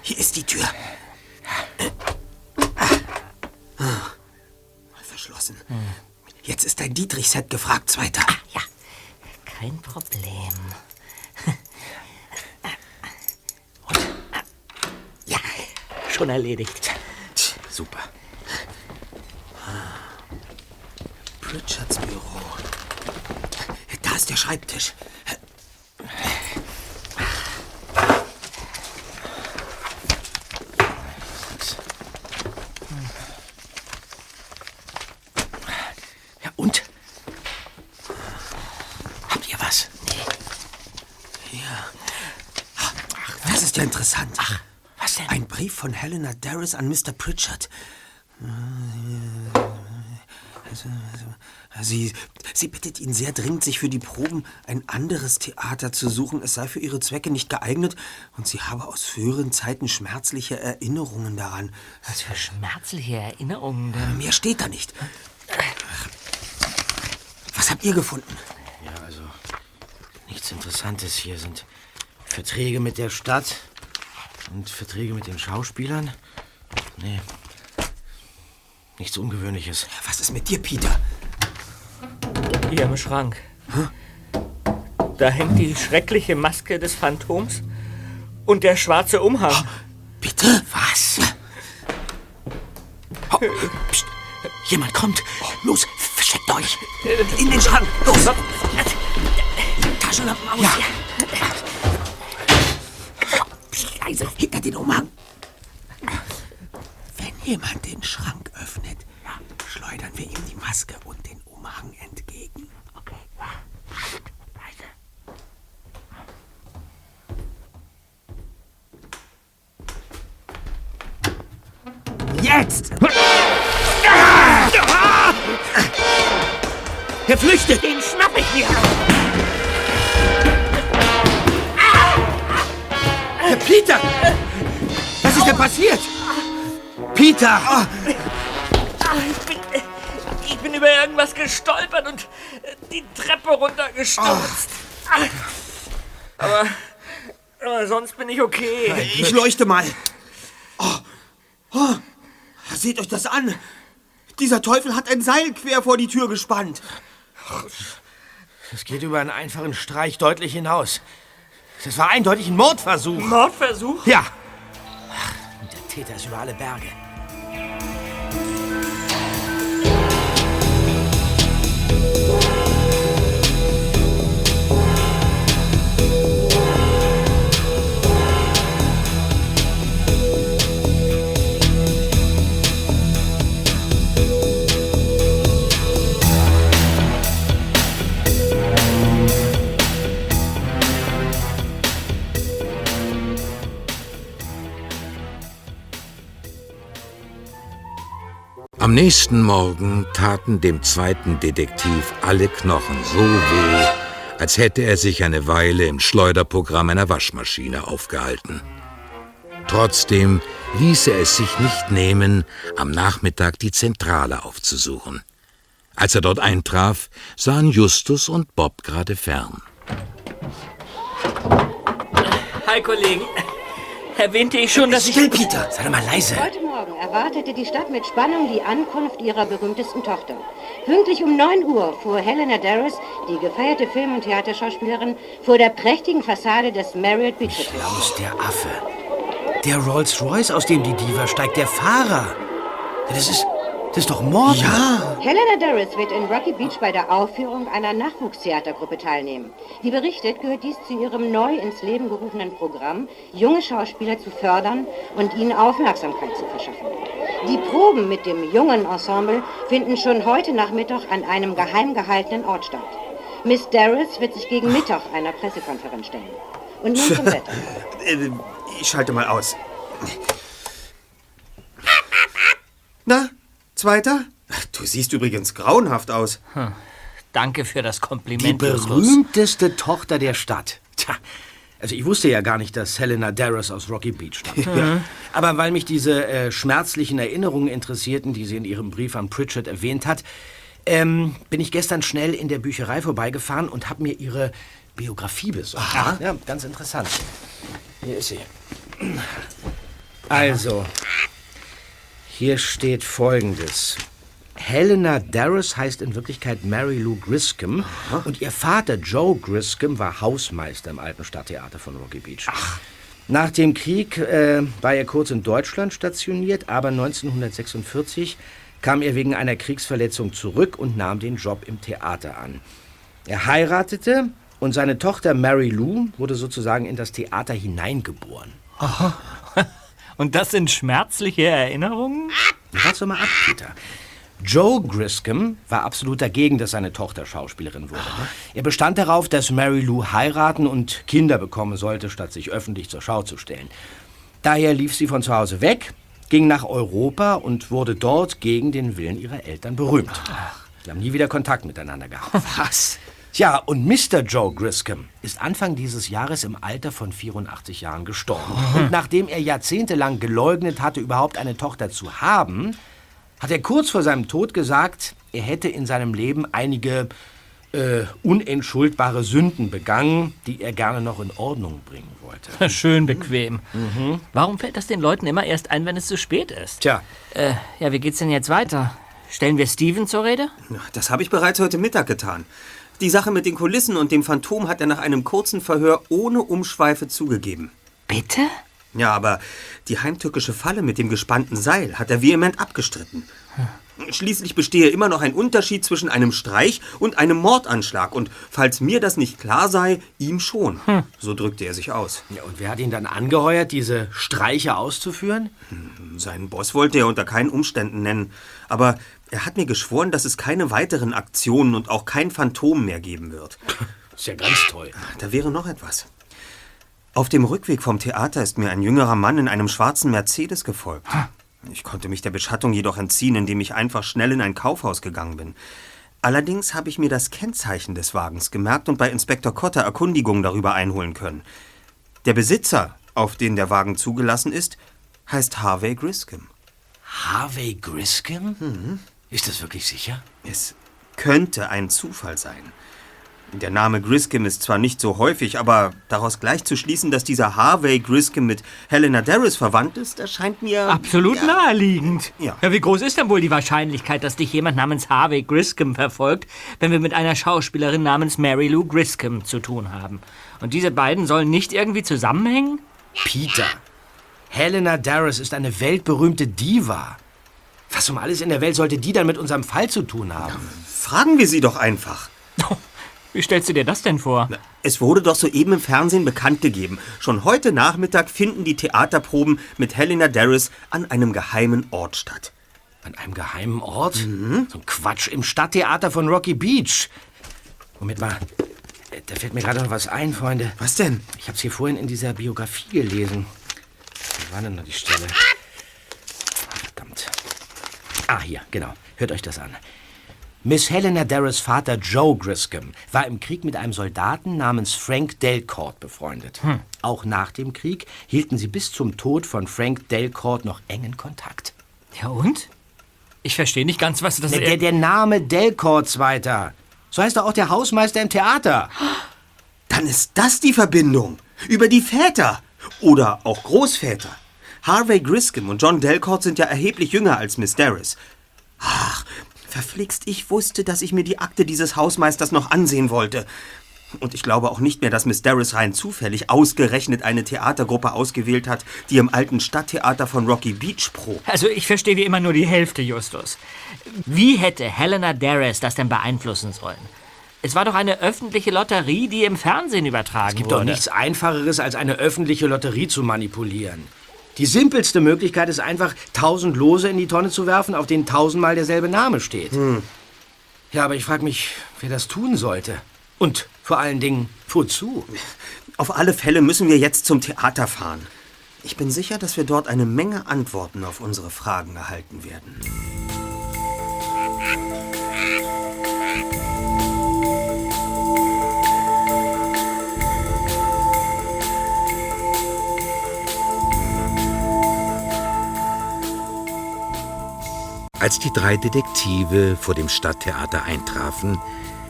Hier ist die Tür. Verschlossen. Jetzt ist dein Dietrich-Set gefragt, Zweiter. Ah, ja, kein Problem. Ja, schon erledigt. Super. Pritchards Büro. Da ist der Schreibtisch. Ja, und? Habt ihr was? Hier. Ach, das ist ja interessant. Ach, was denn? Ein Brief von Helena Darris an Mr. Pritchard. Sie, sie bittet ihn sehr dringend, sich für die Proben ein anderes Theater zu suchen. Es sei für ihre Zwecke nicht geeignet und sie habe aus früheren Zeiten schmerzliche Erinnerungen daran. Was für schmerzliche Erinnerungen denn? Mehr steht da nicht. Was habt ihr gefunden? Ja, also nichts Interessantes. Hier sind Verträge mit der Stadt und Verträge mit den Schauspielern. Nee, nichts Ungewöhnliches. Was ist mit dir, Peter? Hier im Schrank. Da hängt die schreckliche Maske des Phantoms und der schwarze Umhang. Oh, bitte? Was? Oh, pst, jemand kommt. Jetzt! Er flüchtet! Den schnapp ich mir! Herr Peter! Was ist denn passiert? Peter! Ah, ich, bin, ich bin über irgendwas gestolpert und die Treppe runtergestürzt. Ah. Aber, aber sonst bin ich okay. Ich leuchte mal. Seht euch das an. Dieser Teufel hat ein Seil quer vor die Tür gespannt. Das geht über einen einfachen Streich deutlich hinaus. Das war eindeutig ein Mordversuch. Mordversuch? Ja. Und der Täter ist über alle Berge. Am nächsten Morgen taten dem zweiten Detektiv alle Knochen so weh, als hätte er sich eine Weile im Schleuderprogramm einer Waschmaschine aufgehalten. Trotzdem ließ er es sich nicht nehmen, am Nachmittag die Zentrale aufzusuchen. Als er dort eintraf, sahen Justus und Bob gerade fern. Hi, Kollegen. Erwähnte ich schon, dass ich... Still, Peter! Sei doch mal leise. Heute Morgen erwartete die Stadt mit Spannung die Ankunft ihrer berühmtesten Tochter. Pünktlich um 9 Uhr fuhr Helena Darris, die gefeierte Film- und Theaterschauspielerin, vor der prächtigen Fassade des Marriott Beach Hotels. Klaus, der Affe. Der Rolls-Royce, aus dem die Diva steigt, der Fahrer. Das ist, das ist doch Mord. Ja. Helena Darris wird in Rocky Beach bei der Aufführung einer Nachwuchstheatergruppe teilnehmen. Wie berichtet, gehört dies zu ihrem neu ins Leben gerufenen Programm, junge Schauspieler zu fördern und ihnen Aufmerksamkeit zu verschaffen. Die Proben mit dem jungen Ensemble finden schon heute Nachmittag an einem geheim gehaltenen Ort statt. Miss Darris wird sich gegen Mittag einer Pressekonferenz stellen. Und nun zum Wetter. Äh, Ich schalte mal aus. Na, Zweiter? Du siehst übrigens grauenhaft aus. Hm. Danke für das Die Kompliment, Justus. berühmteste Tochter der Stadt. Tja, also ich wusste ja gar nicht, dass Helena Darris aus Rocky Beach stammt. Mhm. Aber weil mich diese äh, schmerzlichen Erinnerungen interessierten, die sie in ihrem Brief an Pritchard erwähnt hat, ähm, bin ich gestern schnell in der Bücherei vorbeigefahren und habe mir ihre Biografie besorgt. Aha. Ja, ganz interessant. Hier ist sie. Also, hier steht Folgendes. Helena Darris heißt in Wirklichkeit Mary Lou Griscom und ihr Vater Joe Griscom war Hausmeister im alten Stadttheater von Rocky Beach. Nach dem Krieg äh, war er kurz in Deutschland stationiert, aber 1946 kam er wegen einer Kriegsverletzung zurück und nahm den Job im Theater an. Er heiratete und seine Tochter Mary Lou wurde sozusagen in das Theater hineingeboren. Aha. Und das sind schmerzliche Erinnerungen? Warte mal ab, Peter. Joe Griscom war absolut dagegen, dass seine Tochter Schauspielerin wurde. Er bestand darauf, dass Mary Lou heiraten und Kinder bekommen sollte, statt sich öffentlich zur Schau zu stellen. Daher lief sie von zu Hause weg, ging nach Europa und wurde dort gegen den Willen ihrer Eltern berühmt. Sie haben nie wieder Kontakt miteinander gehabt. Was? Tja, und Mr. Joe Griscom ist Anfang dieses Jahres im Alter von 84 Jahren gestorben. Und nachdem er jahrzehntelang geleugnet hatte, überhaupt eine Tochter zu haben, hat er kurz vor seinem Tod gesagt, er hätte in seinem Leben einige äh, unentschuldbare Sünden begangen, die er gerne noch in Ordnung bringen wollte. Schön bequem. Warum fällt das den Leuten immer erst ein, wenn es zu spät ist? Tja. Äh, ja, wie geht's denn jetzt weiter? Stellen wir Steven zur Rede? Das habe ich bereits heute Mittag getan. Die Sache mit den Kulissen und dem Phantom hat er nach einem kurzen Verhör ohne Umschweife zugegeben. Bitte? Ja, aber die heimtückische Falle mit dem gespannten Seil hat er vehement abgestritten. Schließlich bestehe immer noch ein Unterschied zwischen einem Streich und einem Mordanschlag. Und falls mir das nicht klar sei, ihm schon. So drückte er sich aus. Ja, und wer hat ihn dann angeheuert, diese Streiche auszuführen? Seinen Boss wollte er unter keinen Umständen nennen. Aber er hat mir geschworen, dass es keine weiteren Aktionen und auch kein Phantom mehr geben wird. Ist ja ganz toll. Da wäre noch etwas. Auf dem Rückweg vom Theater ist mir ein jüngerer Mann in einem schwarzen Mercedes gefolgt. Ich konnte mich der Beschattung jedoch entziehen, indem ich einfach schnell in ein Kaufhaus gegangen bin. Allerdings habe ich mir das Kennzeichen des Wagens gemerkt und bei Inspektor Cotter Erkundigungen darüber einholen können. Der Besitzer, auf den der Wagen zugelassen ist, heißt Harvey Griscom. Harvey Griscom? Ist das wirklich sicher? Es könnte ein Zufall sein. Der Name Griscom ist zwar nicht so häufig, aber daraus gleich zu schließen, dass dieser Harvey Griscom mit Helena Darris verwandt ist, erscheint mir... Absolut ja, naheliegend. Ja. ja, wie groß ist denn wohl die Wahrscheinlichkeit, dass dich jemand namens Harvey Griscom verfolgt, wenn wir mit einer Schauspielerin namens Mary Lou Griscom zu tun haben? Und diese beiden sollen nicht irgendwie zusammenhängen? Peter, Helena Darris ist eine weltberühmte Diva. Was um alles in der Welt sollte die dann mit unserem Fall zu tun haben? Fragen wir sie doch einfach. Wie stellst du dir das denn vor? Es wurde doch soeben im Fernsehen bekannt gegeben. Schon heute Nachmittag finden die Theaterproben mit Helena Darris an einem geheimen Ort statt. An einem geheimen Ort? So ein Quatsch im Stadttheater von Rocky Beach. Moment mal. Äh, Da fällt mir gerade noch was ein, Freunde. Was denn? Ich hab's hier vorhin in dieser Biografie gelesen. Wo war denn noch die Stelle? Ah, hier, genau. Hört euch das an. Miss Helena Darris Vater Joe Griscom war im Krieg mit einem Soldaten namens Frank Delcourt befreundet. Hm. Auch nach dem Krieg hielten sie bis zum Tod von Frank Delcourt noch engen Kontakt. Ja und? Ich verstehe nicht ganz, was das Der, der, der Name Delcourts weiter. So heißt doch auch der Hausmeister im Theater. Dann ist das die Verbindung. Über die Väter. Oder auch Großväter. Harvey Griscom und John Delcourt sind ja erheblich jünger als Miss Darris. Ach, verflixt, ich wusste, dass ich mir die Akte dieses Hausmeisters noch ansehen wollte. Und ich glaube auch nicht mehr, dass Miss Darris rein zufällig ausgerechnet eine Theatergruppe ausgewählt hat, die im alten Stadttheater von Rocky Beach probt. Also ich verstehe wie immer nur die Hälfte, Justus. Wie hätte Helena Darris das denn beeinflussen sollen? Es war doch eine öffentliche Lotterie, die im Fernsehen übertragen Es gibt wurde. doch nichts Einfacheres, als eine öffentliche Lotterie zu manipulieren. Die simpelste Möglichkeit ist einfach, tausend Lose in die Tonne zu werfen, auf denen tausendmal derselbe Name steht. Ja, aber ich frage mich, wer das tun sollte. Und vor allen Dingen, wozu? Auf alle Fälle müssen wir jetzt zum Theater fahren. Ich bin sicher, dass wir dort eine Menge Antworten auf unsere Fragen erhalten werden. Als die drei Detektive vor dem Stadttheater eintrafen,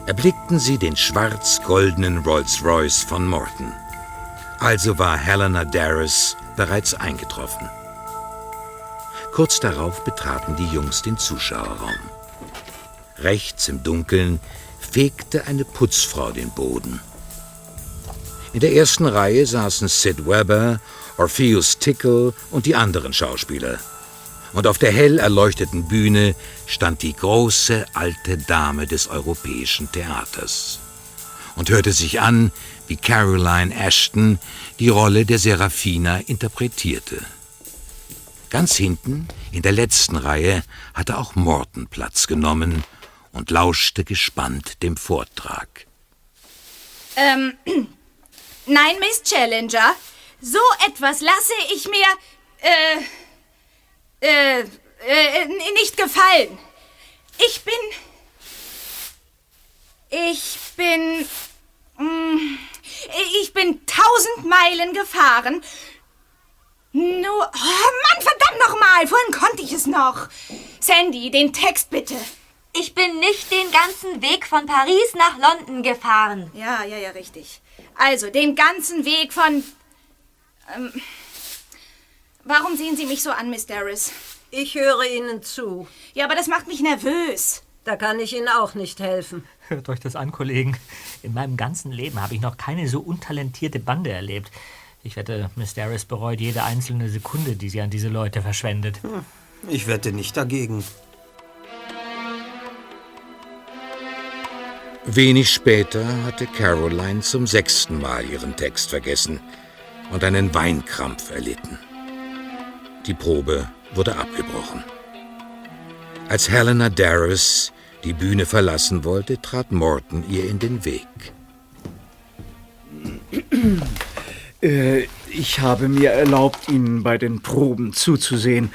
erblickten sie den schwarz-goldenen Rolls-Royce von Morton. Also war Helena Darris bereits eingetroffen. Kurz darauf betraten die Jungs den Zuschauerraum. Rechts im Dunkeln fegte eine Putzfrau den Boden. In der ersten Reihe saßen Sid Weber, Orpheus Tickle und die anderen Schauspieler. Und auf der hell erleuchteten Bühne stand die große alte Dame des europäischen Theaters und hörte sich an, wie Caroline Ashton die Rolle der Serafina interpretierte. Ganz hinten, in der letzten Reihe, hatte auch Morton Platz genommen und lauschte gespannt dem Vortrag. Ähm, nein, Miss Challenger, so etwas lasse ich mir, äh, äh, äh, nicht gefallen. Ich bin, ich bin, mm, ich bin tausend Meilen gefahren. Nur, oh Mann, verdammt nochmal, vorhin konnte ich es noch. Sandy, den Text bitte. Ich bin nicht den ganzen Weg von Paris nach London gefahren. Ja, ja, ja, richtig. Also, den ganzen Weg von... Ähm, warum sehen Sie mich so an, Miss Darris? Ich höre Ihnen zu. Ja, aber das macht mich nervös. Da kann ich Ihnen auch nicht helfen. Hört euch das an, Kollegen. In meinem ganzen Leben habe ich noch keine so untalentierte Bande erlebt. Ich wette, Miss Darris bereut jede einzelne Sekunde, die sie an diese Leute verschwendet. Ich wette nicht dagegen. Wenig später hatte Caroline zum sechsten Mal ihren Text vergessen und einen Weinkrampf erlitten. Die Probe wurde abgebrochen. Als Helena Darris die Bühne verlassen wollte, trat Morton ihr in den Weg. Äh, ich habe mir erlaubt, Ihnen bei den Proben zuzusehen.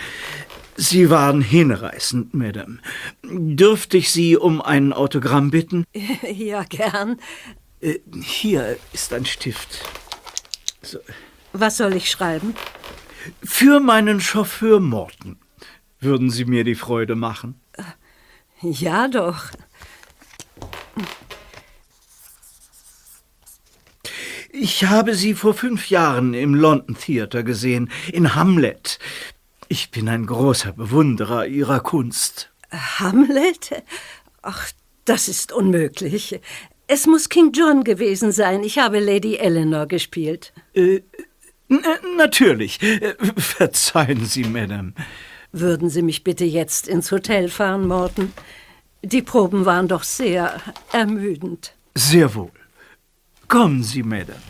Sie waren hinreißend, Madame. Dürfte ich Sie um ein Autogramm bitten? Ja, gern. Äh, hier ist ein Stift. So. Was soll ich schreiben? Für meinen Chauffeur Morton. Würden Sie mir die Freude machen? Ja, doch. Ich habe Sie vor fünf Jahren im London Theater gesehen, in Hamlet. Ich bin ein großer Bewunderer Ihrer Kunst. Hamlet? Ach, das ist unmöglich. Es muss King John gewesen sein. Ich habe Lady Eleanor gespielt. Äh, natürlich. Äh, verzeihen Sie, Madame. Würden Sie mich bitte jetzt ins Hotel fahren, Morton? Die Proben waren doch sehr ermüdend. Sehr wohl. Kommen Sie, Madame.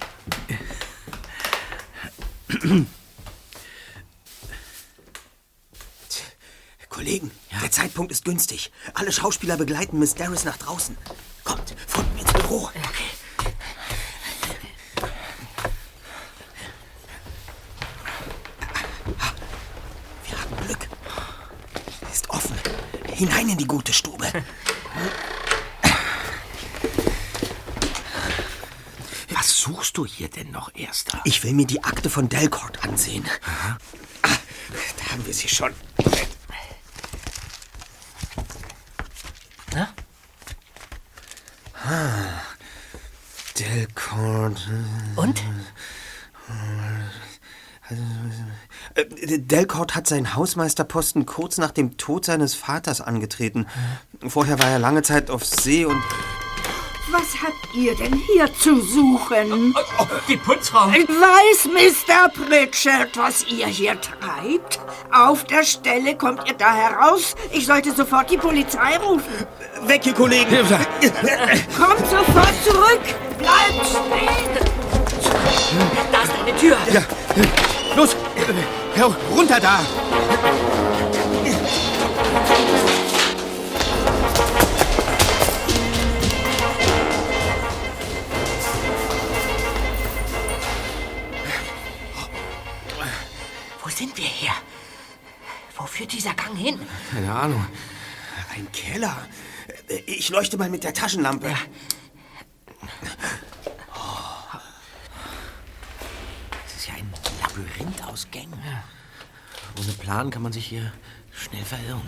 Kollegen, der Zeitpunkt ist günstig. Alle Schauspieler begleiten Miss Darris nach draußen. Kommt, folgt mir ins Büro. Wir haben Glück. Ist offen. Hinein in die gute Stube. Was suchst du hier denn noch, Erster? Ich will mir die Akte von Delcourt ansehen. Ah, da haben wir sie schon. Na? Ah, Delcourt. Und? Äh, Delcourt hat seinen Hausmeisterposten kurz nach dem Tod seines Vaters angetreten. Vorher war er lange Zeit auf See und Was habt ihr denn hier zu suchen? Oh, die Putzfrau. Weiß Mr. Pritchard, was ihr hier treibt? Auf der Stelle kommt ihr da heraus. Ich sollte sofort die Polizei rufen. Weg hier, Kollegen! Kommt sofort zurück! Bleibt stehen! Da ist eine Tür. Ja, los! Ja, runter da! Wo sind wir hier? Wo führt dieser Gang hin? Keine Ahnung. Ein Keller. Ich leuchte mal mit der Taschenlampe. Das Plan kann man sich hier schnell verirren.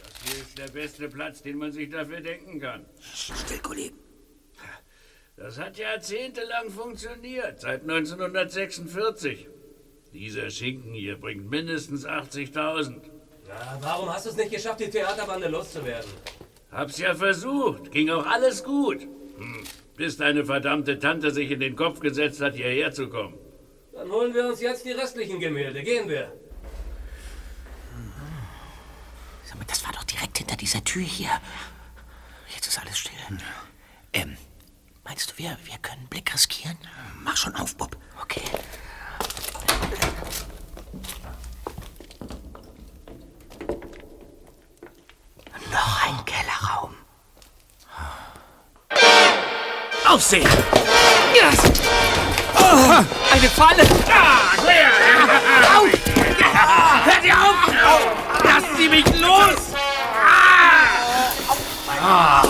Das hier ist der beste Platz, den man sich dafür denken kann. Still, Kollege. Das hat jahrzehntelang funktioniert, seit 1946. Dieser Schinken hier bringt mindestens 80.000. Ja, warum hast du es nicht geschafft, die Theaterbande loszuwerden? Hab's ja versucht, ging auch alles gut. Hm. Bis deine verdammte Tante sich in den Kopf gesetzt hat, hierher zu kommen. Dann holen wir uns jetzt die restlichen Gemälde. Gehen wir. Sag mal, das war doch direkt hinter dieser Tür hier. Jetzt ist alles still. Ähm, meinst du, wir, wir können einen Blick riskieren? Mach schon auf, Bob. Okay. Noch ein Kellerraum. Aufsehen! Yes. Oh, eine Falle! Ah, Au! Hört ihr auf! Lasst sie mich los! Ah!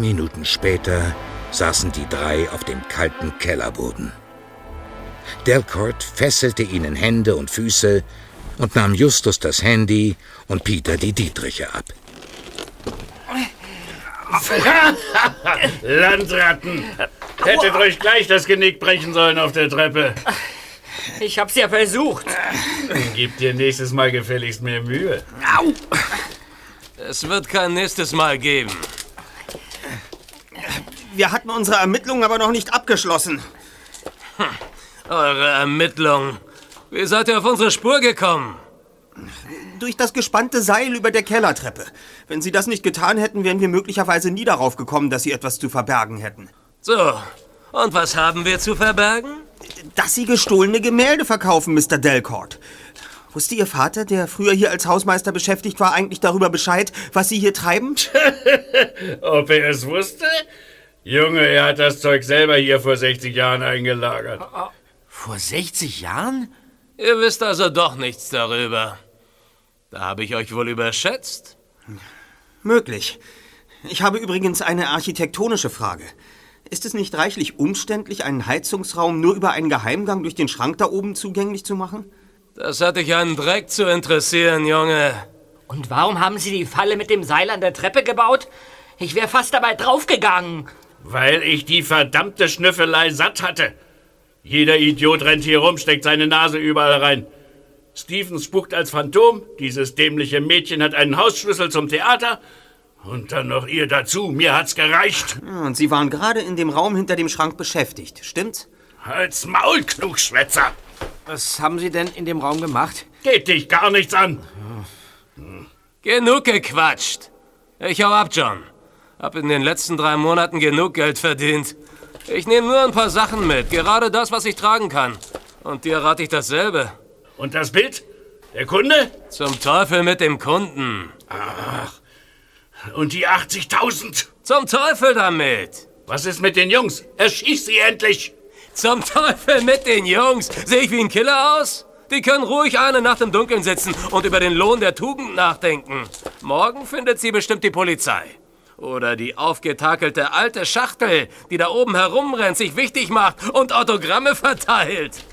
Minuten später saßen die drei auf dem kalten Kellerboden. Delcourt fesselte ihnen Hände und Füße und nahm Justus das Handy und Peter die Dietriche ab. Landratten! Hättet euch gleich das Genick brechen sollen auf der Treppe. Ich hab's ja versucht. Gebt dir nächstes Mal gefälligst mehr Mühe. Au! Es wird kein nächstes Mal geben. Wir hatten unsere Ermittlungen aber noch nicht abgeschlossen. Eure Ermittlungen. Wie seid ihr auf unsere Spur gekommen? Durch das gespannte Seil über der Kellertreppe. Wenn Sie das nicht getan hätten, wären wir möglicherweise nie darauf gekommen, dass Sie etwas zu verbergen hätten. So, und was haben wir zu verbergen? Dass Sie gestohlene Gemälde verkaufen, Mr. Delcourt. Wusste Ihr Vater, der früher hier als Hausmeister beschäftigt war, eigentlich darüber Bescheid, was Sie hier treiben? Ob er es wusste? Junge, er hat das Zeug selber hier vor 60 Jahren eingelagert. Vor 60 Jahren? Ihr wisst also doch nichts darüber. Da habe ich euch wohl überschätzt. Möglich. Ich habe übrigens eine architektonische Frage. Ist es nicht reichlich umständlich, einen Heizungsraum nur über einen Geheimgang durch den Schrank da oben zugänglich zu machen? Das hat dich einen Dreck zu interessieren, Junge. Und warum haben Sie die Falle mit dem Seil an der Treppe gebaut? Ich wäre fast dabei draufgegangen. Weil ich die verdammte Schnüffelei satt hatte. Jeder Idiot rennt hier rum, steckt seine Nase überall rein. Steven spukt als Phantom, dieses dämliche Mädchen hat einen Hausschlüssel zum Theater und dann noch ihr dazu. Mir hat's gereicht. Und Sie waren gerade in dem Raum hinter dem Schrank beschäftigt, stimmt's? Als Maul, Klugschwätzer! Was haben Sie denn in dem Raum gemacht? Geht dich gar nichts an. Genug gequatscht. Ich hau ab, John. Hab in den letzten drei Monaten genug Geld verdient. Ich nehme nur ein paar Sachen mit, gerade das, was ich tragen kann. Und dir rate ich dasselbe. Und das Bild? Der Kunde? Zum Teufel mit dem Kunden. Ach. Und die 80.000? Zum Teufel damit! Was ist mit den Jungs? Erschieß sie endlich! Zum Teufel mit den Jungs! Sehe ich wie ein Killer aus? Die können ruhig eine Nacht im Dunkeln sitzen und über den Lohn der Tugend nachdenken. Morgen findet sie bestimmt die Polizei. Oder die aufgetakelte alte Schachtel, die da oben herumrennt, sich wichtig macht und Autogramme verteilt.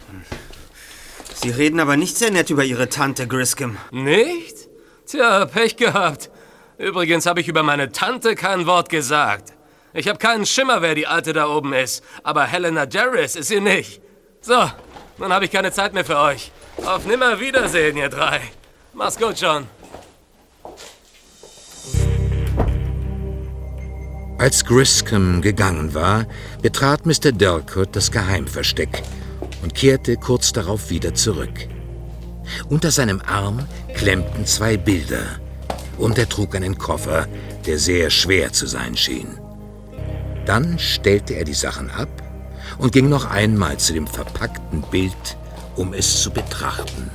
Sie reden aber nicht sehr nett über Ihre Tante, Griscom. Nicht? Tja, Pech gehabt. Übrigens habe ich über meine Tante kein Wort gesagt. Ich habe keinen Schimmer, wer die Alte da oben ist. Aber Helena Jarris ist sie nicht. So, nun habe ich keine Zeit mehr für euch. Auf Nimmerwiedersehen, ihr drei. Mach's gut, John. Als Griscom gegangen war, betrat Mr. Delcourt das Geheimversteck und kehrte kurz darauf wieder zurück. Unter seinem Arm klemmten zwei Bilder und er trug einen Koffer, der sehr schwer zu sein schien. Dann stellte er die Sachen ab und ging noch einmal zu dem verpackten Bild, um es zu betrachten.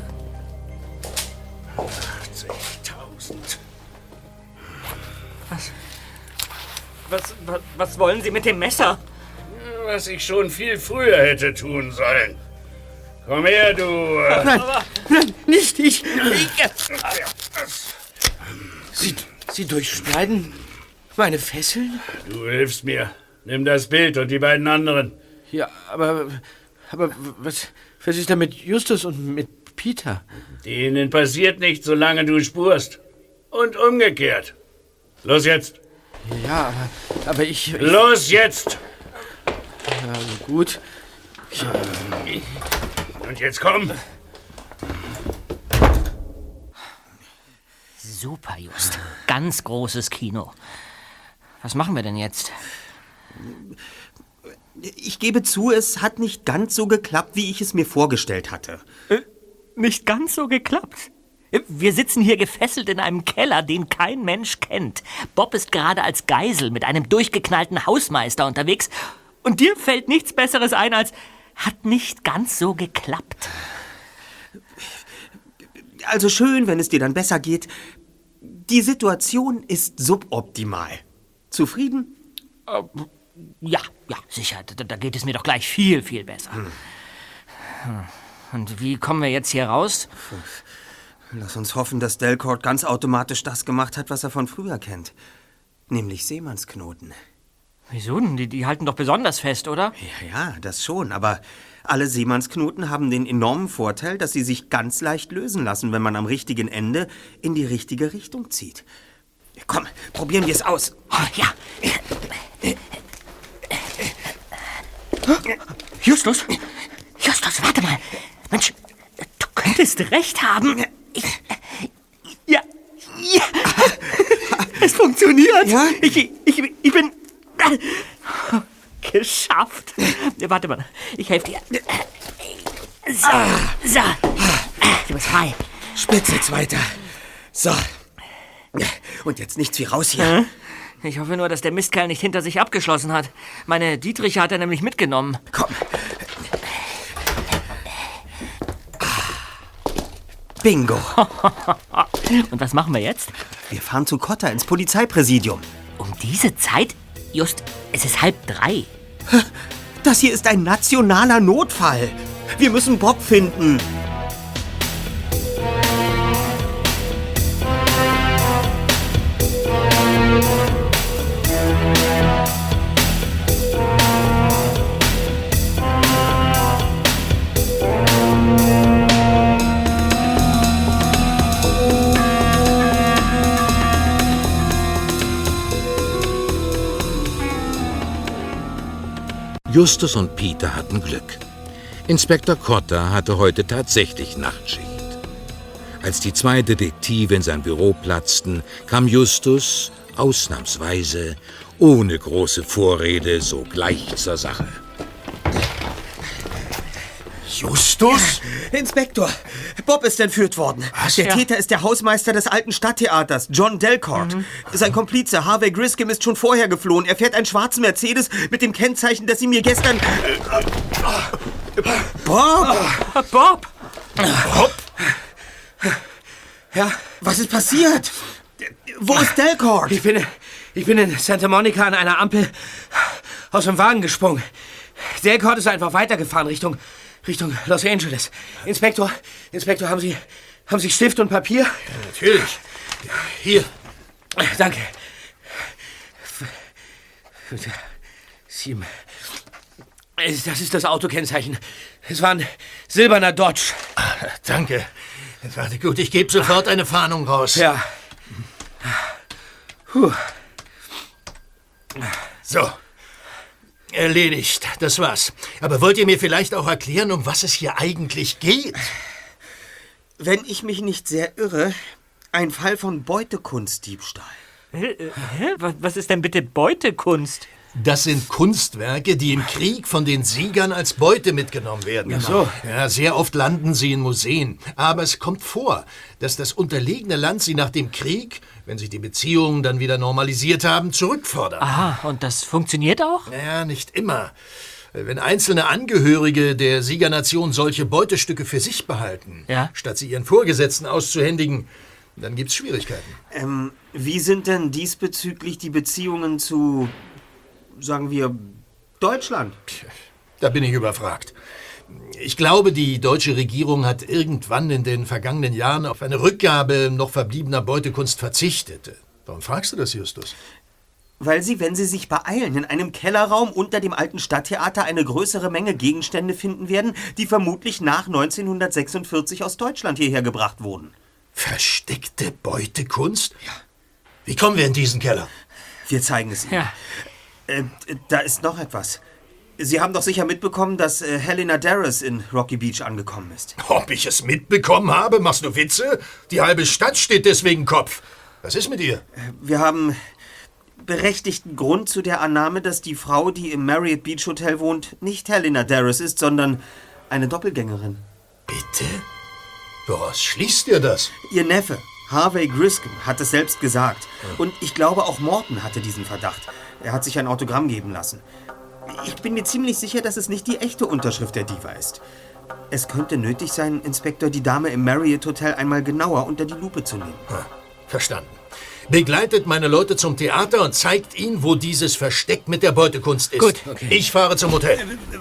Was, was, was wollen Sie mit dem Messer? Was ich schon viel früher hätte tun sollen. Komm her, du. äh, Nein, nein, nicht ich. ich Sie, Sie durchschneiden meine Fesseln? Du hilfst mir. Nimm das Bild und die beiden anderen. Ja, aber. Aber was, was ist denn mit Justus und mit Peter? Denen passiert nichts, solange du spurst. Und umgekehrt. Los jetzt. Ja, aber, ich, ich. Los jetzt! Ja, gut. Und jetzt komm. Super, Just. Ganz großes Kino. Was machen wir denn jetzt? Ich gebe zu, es hat nicht ganz so geklappt, wie ich es mir vorgestellt hatte. Äh, nicht ganz so geklappt? Wir sitzen hier gefesselt in einem Keller, den kein Mensch kennt. Bob ist gerade als Geisel mit einem durchgeknallten Hausmeister unterwegs. Und dir fällt nichts Besseres ein als hat nicht ganz so geklappt. Also schön, wenn es dir dann besser geht. Die Situation ist suboptimal. Zufrieden? Äh, ja, ja, sicher. Da, da, geht es mir doch gleich viel, viel besser. Hm. Und wie kommen wir jetzt hier raus? Lass uns hoffen, dass Delcourt ganz automatisch das gemacht hat, was er von früher kennt. Nämlich Seemannsknoten. Wieso denn? Die, die halten doch besonders fest, oder? Ja, ja, das schon. Aber alle Seemannsknoten haben den enormen Vorteil, dass sie sich ganz leicht lösen lassen, wenn man am richtigen Ende in die richtige Richtung zieht. Komm, probieren wir es aus. Oh, ja. Justus? Justus, warte mal. Mensch, du könntest recht haben. Ja, ja. Es funktioniert. Ja? Ich, ich, ich bin... Geschafft. Warte mal, ich helfe dir. So, so. Du bist frei. Spitze jetzt weiter. So. Und jetzt nichts wie raus hier. Ich hoffe nur, dass der Mistkerl nicht hinter sich abgeschlossen hat. Meine Dietriche hat er nämlich mitgenommen. Komm. Bingo. Und was machen wir jetzt? Wir fahren zu Cotta ins Polizeipräsidium. Um diese Zeit? Just, es ist halb drei. Das hier ist ein nationaler Notfall. Wir müssen Bob finden. Justus und Peter hatten Glück. Inspektor Cotta hatte heute tatsächlich Nachtschicht. Als die zwei Detektive in sein Büro platzten, kam Justus ausnahmsweise ohne große Vorrede sogleich zur Sache. Justus? Inspektor, Bob ist entführt worden. Was? Der Ja. Täter ist der Hausmeister des alten Stadttheaters, John Delcourt. Sein Komplize Harvey Griscom ist schon vorher geflohen. Er fährt einen schwarzen Mercedes mit dem Kennzeichen, das Sie mir gestern... Bob! Bob! Bob? Ja, was ist passiert? Wo ist Delcourt? Ich bin, ich bin in Santa Monica an einer Ampel aus dem Wagen gesprungen. Delcourt ist einfach weitergefahren Richtung, Richtung Los Angeles. Inspektor, Inspektor, haben Sie, haben Sie Stift und Papier? Natürlich. Hier. Danke. Sieben. Das ist das Autokennzeichen. Es war ein silberner Dodge. Danke. Warte gut, ich gebe sofort eine Fahndung raus. Ja. Puh. So. Erledigt. Das war's. Aber wollt ihr mir vielleicht auch erklären, um was es hier eigentlich geht? Wenn ich mich nicht sehr irre, ein Fall von Beutekunstdiebstahl. Hä? Was ist denn bitte Beutekunst? Das sind Kunstwerke, die im Krieg von den Siegern als Beute mitgenommen werden. Ach so. Ja, sehr oft landen sie in Museen. Aber es kommt vor, dass das unterlegene Land sie nach dem Krieg, wenn sich die Beziehungen dann wieder normalisiert haben, zurückfordert. Aha, und das funktioniert auch? Naja, nicht immer. Wenn einzelne Angehörige der Siegernation solche Beutestücke für sich behalten, Ja. statt sie ihren Vorgesetzten auszuhändigen, dann gibt's Schwierigkeiten. Ähm, wie sind denn diesbezüglich die Beziehungen zu, sagen wir, Deutschland? Da bin ich überfragt. Ich glaube, die deutsche Regierung hat irgendwann in den vergangenen Jahren auf eine Rückgabe noch verbliebener Beutekunst verzichtet. Warum fragst du das, Justus? Weil Sie, wenn Sie sich beeilen, in einem Kellerraum unter dem alten Stadttheater eine größere Menge Gegenstände finden werden, die vermutlich nach 1946 aus Deutschland hierher gebracht wurden. Versteckte Beutekunst? Ja. Wie kommen wir in diesen Keller? Wir zeigen es Ihnen. Ja. Äh, da ist noch etwas. Sie haben doch sicher mitbekommen, dass äh, Helena Darris in Rocky Beach angekommen ist. Ob ich es mitbekommen habe? Machst du Witze? Die halbe Stadt steht deswegen Kopf. Was ist mit ihr? Wir haben berechtigten Grund zu der Annahme, dass die Frau, die im Marriott Beach Hotel wohnt, nicht Helena Darris ist, sondern eine Doppelgängerin. Bitte? Woraus schließt ihr das? Ihr Neffe, Harvey Griscom, hat es selbst gesagt. Und ich glaube, auch Morton hatte diesen Verdacht. Er hat sich ein Autogramm geben lassen. Ich bin mir ziemlich sicher, dass es nicht die echte Unterschrift der Diva ist. Es könnte nötig sein, Inspektor, die Dame im Marriott Hotel einmal genauer unter die Lupe zu nehmen. Verstanden. Begleitet meine Leute zum Theater und zeigt ihnen, wo dieses Versteck mit der Beutekunst ist. Gut, okay. Ich fahre zum Hotel.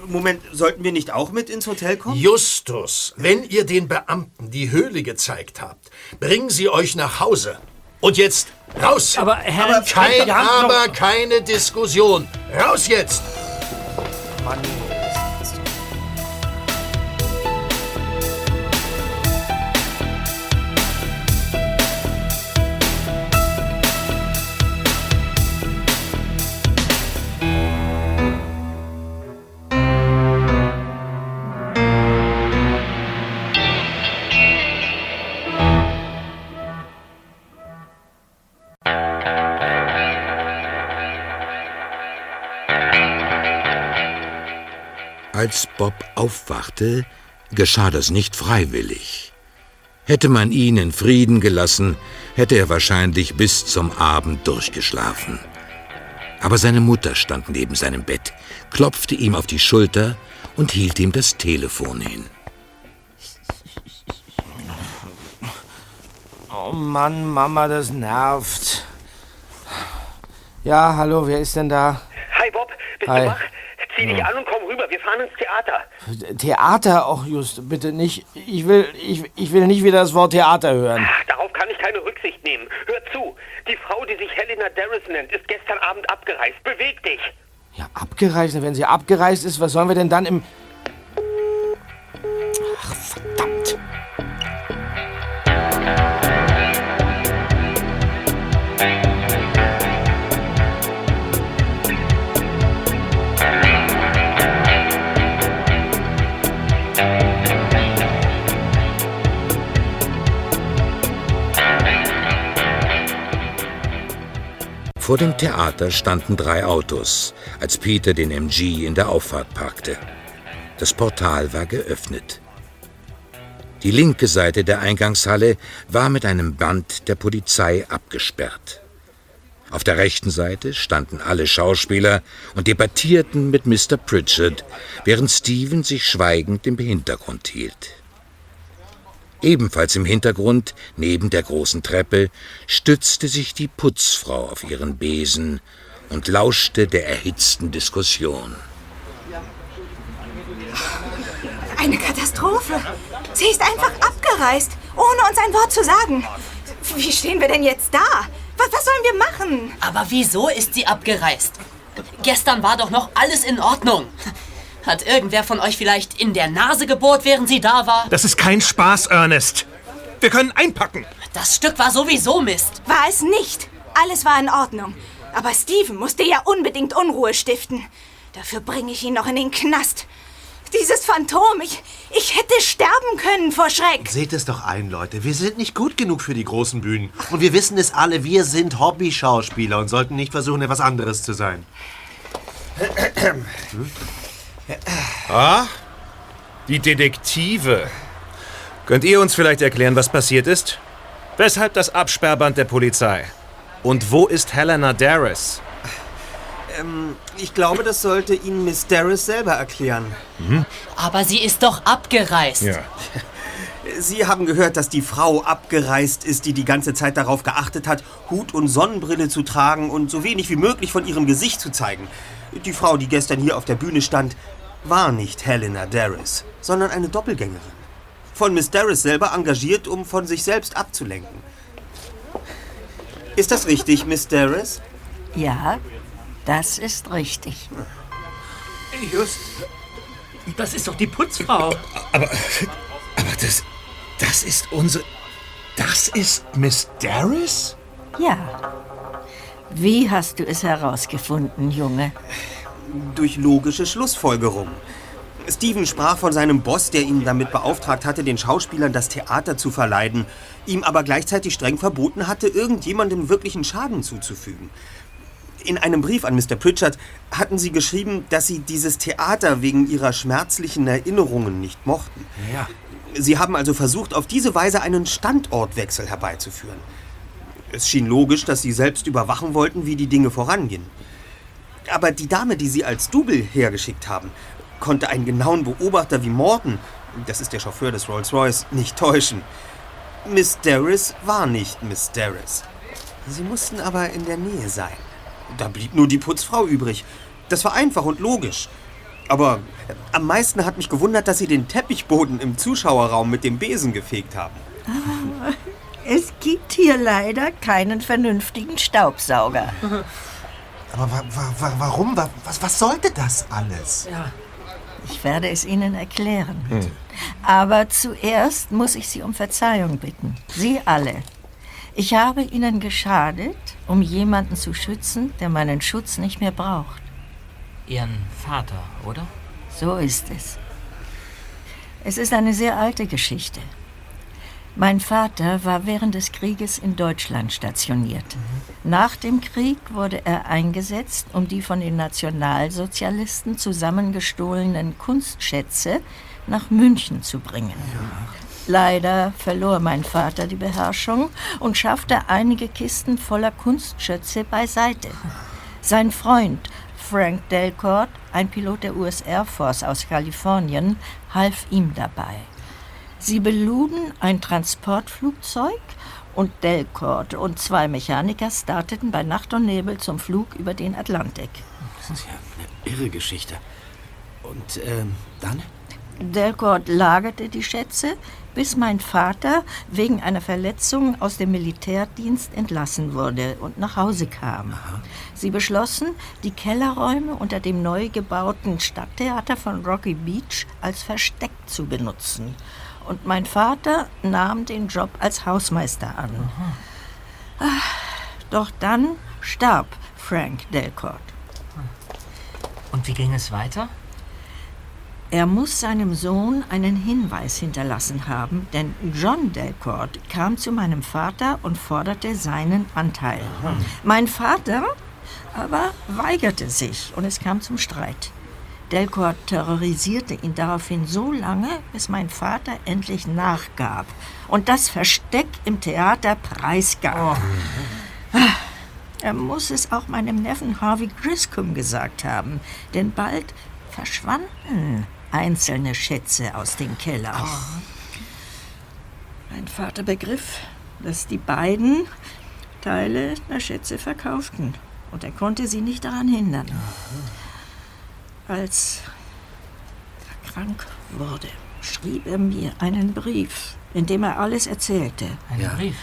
Moment, sollten wir nicht auch mit ins Hotel kommen? Justus, wenn ihr den Beamten die Höhle gezeigt habt, bringen sie euch nach Hause. Und jetzt raus! Aber Herr... kein Aber, keine Diskussion. Raus jetzt! Mann. Als Bob aufwachte, geschah das nicht freiwillig. Hätte man ihn in Frieden gelassen, hätte er wahrscheinlich bis zum Abend durchgeschlafen. Aber seine Mutter stand neben seinem Bett, klopfte ihm auf die Schulter und hielt ihm das Telefon hin. Oh Mann, Mama, das nervt. Ja, hallo, wer ist denn da? Hi Bob, bist Hi. du wach? Zieh dich an und komm rüber, wir fahren ins Theater. Theater? Och, just, bitte nicht. Ich will, ich, ich will nicht wieder das Wort Theater hören. Ach, darauf kann ich keine Rücksicht nehmen. Hör zu, die Frau, die sich Helena Darris nennt, ist gestern Abend abgereist. Beweg dich. Ja, abgereist? Wenn sie abgereist ist, was sollen wir denn dann im... Ach, verdammt. Vor dem Theater standen drei Autos, als Peter den MG in der Auffahrt parkte. Das Portal war geöffnet. Die linke Seite der Eingangshalle war mit einem Band der Polizei abgesperrt. Auf der rechten Seite standen alle Schauspieler und debattierten mit Mr. Pritchard, während Stephen sich schweigend im Hintergrund hielt. Ebenfalls im Hintergrund, neben der großen Treppe, stützte sich die Putzfrau auf ihren Besen und lauschte der erhitzten Diskussion. Eine Katastrophe. Sie ist einfach abgereist, ohne uns ein Wort zu sagen. Wie stehen wir denn jetzt da? Was, was sollen wir machen? Aber wieso ist sie abgereist? Gestern war doch noch alles in Ordnung. Hat irgendwer von euch vielleicht in der Nase gebohrt, während sie da war? Das ist kein Spaß, Ernest. Wir können einpacken. Das Stück war sowieso Mist. War es nicht. Alles war in Ordnung. Aber Steven musste ja unbedingt Unruhe stiften. Dafür bringe ich ihn noch in den Knast. Dieses Phantom, ich, ich hätte sterben können vor Schreck. Seht es doch ein, Leute. Wir sind nicht gut genug für die großen Bühnen. Und wir wissen es alle, wir sind Hobby-Schauspieler und sollten nicht versuchen, etwas anderes zu sein. Ah, die Detektive. Könnt ihr uns vielleicht erklären, was passiert ist? Weshalb das Absperrband der Polizei? Und wo ist Helena Darris? Ähm, ich glaube, das sollte Ihnen Miss Darris selber erklären. Aber sie ist doch abgereist. Ja. Sie haben gehört, dass die Frau abgereist ist, die die ganze Zeit darauf geachtet hat, Hut und Sonnenbrille zu tragen und so wenig wie möglich von ihrem Gesicht zu zeigen. Die Frau, die gestern hier auf der Bühne stand, war nicht Helena Darris, sondern eine Doppelgängerin. Von Miss Darris selber engagiert, um von sich selbst abzulenken. Ist das richtig, Miss Darris? Ja, das ist richtig. Just, das ist doch die Putzfrau. Aber, aber das, das ist unsere... Das ist Miss Darris? Ja. Wie hast du es herausgefunden, Junge? Durch logische Schlussfolgerung. Steven sprach von seinem Boss, der ihn damit beauftragt hatte, den Schauspielern das Theater zu verleiden, ihm aber gleichzeitig streng verboten hatte, irgendjemandem wirklichen Schaden zuzufügen. In einem Brief an Mr. Pritchard hatten sie geschrieben, dass sie dieses Theater wegen ihrer schmerzlichen Erinnerungen nicht mochten. Ja. Sie haben also versucht, auf diese Weise einen Standortwechsel herbeizuführen. Es schien logisch, dass sie selbst überwachen wollten, wie die Dinge vorangehen. Aber die Dame, die sie als Double hergeschickt haben, konnte einen genauen Beobachter wie Morton, das ist der Chauffeur des Rolls-Royce, nicht täuschen. Miss Darris war nicht Miss Darris. Sie mussten aber in der Nähe sein. Da blieb nur die Putzfrau übrig. Das war einfach und logisch. Aber am meisten hat mich gewundert, dass sie den Teppichboden im Zuschauerraum mit dem Besen gefegt haben. Ah, Es gibt hier leider keinen vernünftigen Staubsauger. Aber wa wa wa warum? Wa was, was sollte das alles? Ja. Ich werde es Ihnen erklären. Hm. Aber zuerst muss ich Sie um Verzeihung bitten. Sie alle. Ich habe Ihnen geschadet, um jemanden zu schützen, der meinen Schutz nicht mehr braucht. Ihren Vater, oder? So ist es. Es ist eine sehr alte Geschichte. Mein Vater war während des Krieges in Deutschland stationiert. Nach dem Krieg wurde er eingesetzt, um die von den Nationalsozialisten zusammengestohlenen Kunstschätze nach München zu bringen. Leider verlor mein Vater die Beherrschung und schaffte einige Kisten voller Kunstschätze beiseite. Sein Freund Frank Delcourt, ein Pilot der US Air Force aus Kalifornien, half ihm dabei. Sie beluden ein Transportflugzeug und Delcourt und zwei Mechaniker starteten bei Nacht und Nebel zum Flug über den Atlantik. Das ist ja eine irre Geschichte. Und ähm, dann? Delcourt lagerte die Schätze, bis mein Vater wegen einer Verletzung aus dem Militärdienst entlassen wurde und nach Hause kam. Sie beschlossen, die Kellerräume unter dem neu gebauten Stadttheater von Rocky Beach als Versteck zu benutzen. Und mein Vater nahm den Job als Hausmeister an. Ah, Doch dann starb Frank Delcourt. Und wie ging es weiter? Er muss seinem Sohn einen Hinweis hinterlassen haben, denn John Delcourt kam zu meinem Vater und forderte seinen Anteil. Mein Vater aber weigerte sich und es kam zum Streit. Delcourt terrorisierte ihn daraufhin so lange, bis mein Vater endlich nachgab und das Versteck im Theater preisgab. Ah, Er muss es auch meinem Neffen Harvey Griscom gesagt haben, denn bald verschwanden einzelne Schätze aus dem Keller. Mein Vater begriff, dass die beiden Teile der Schätze verkauften und er konnte sie nicht daran hindern. Als er krank wurde, schrieb er mir einen Brief, in dem er alles erzählte. Ein Brief?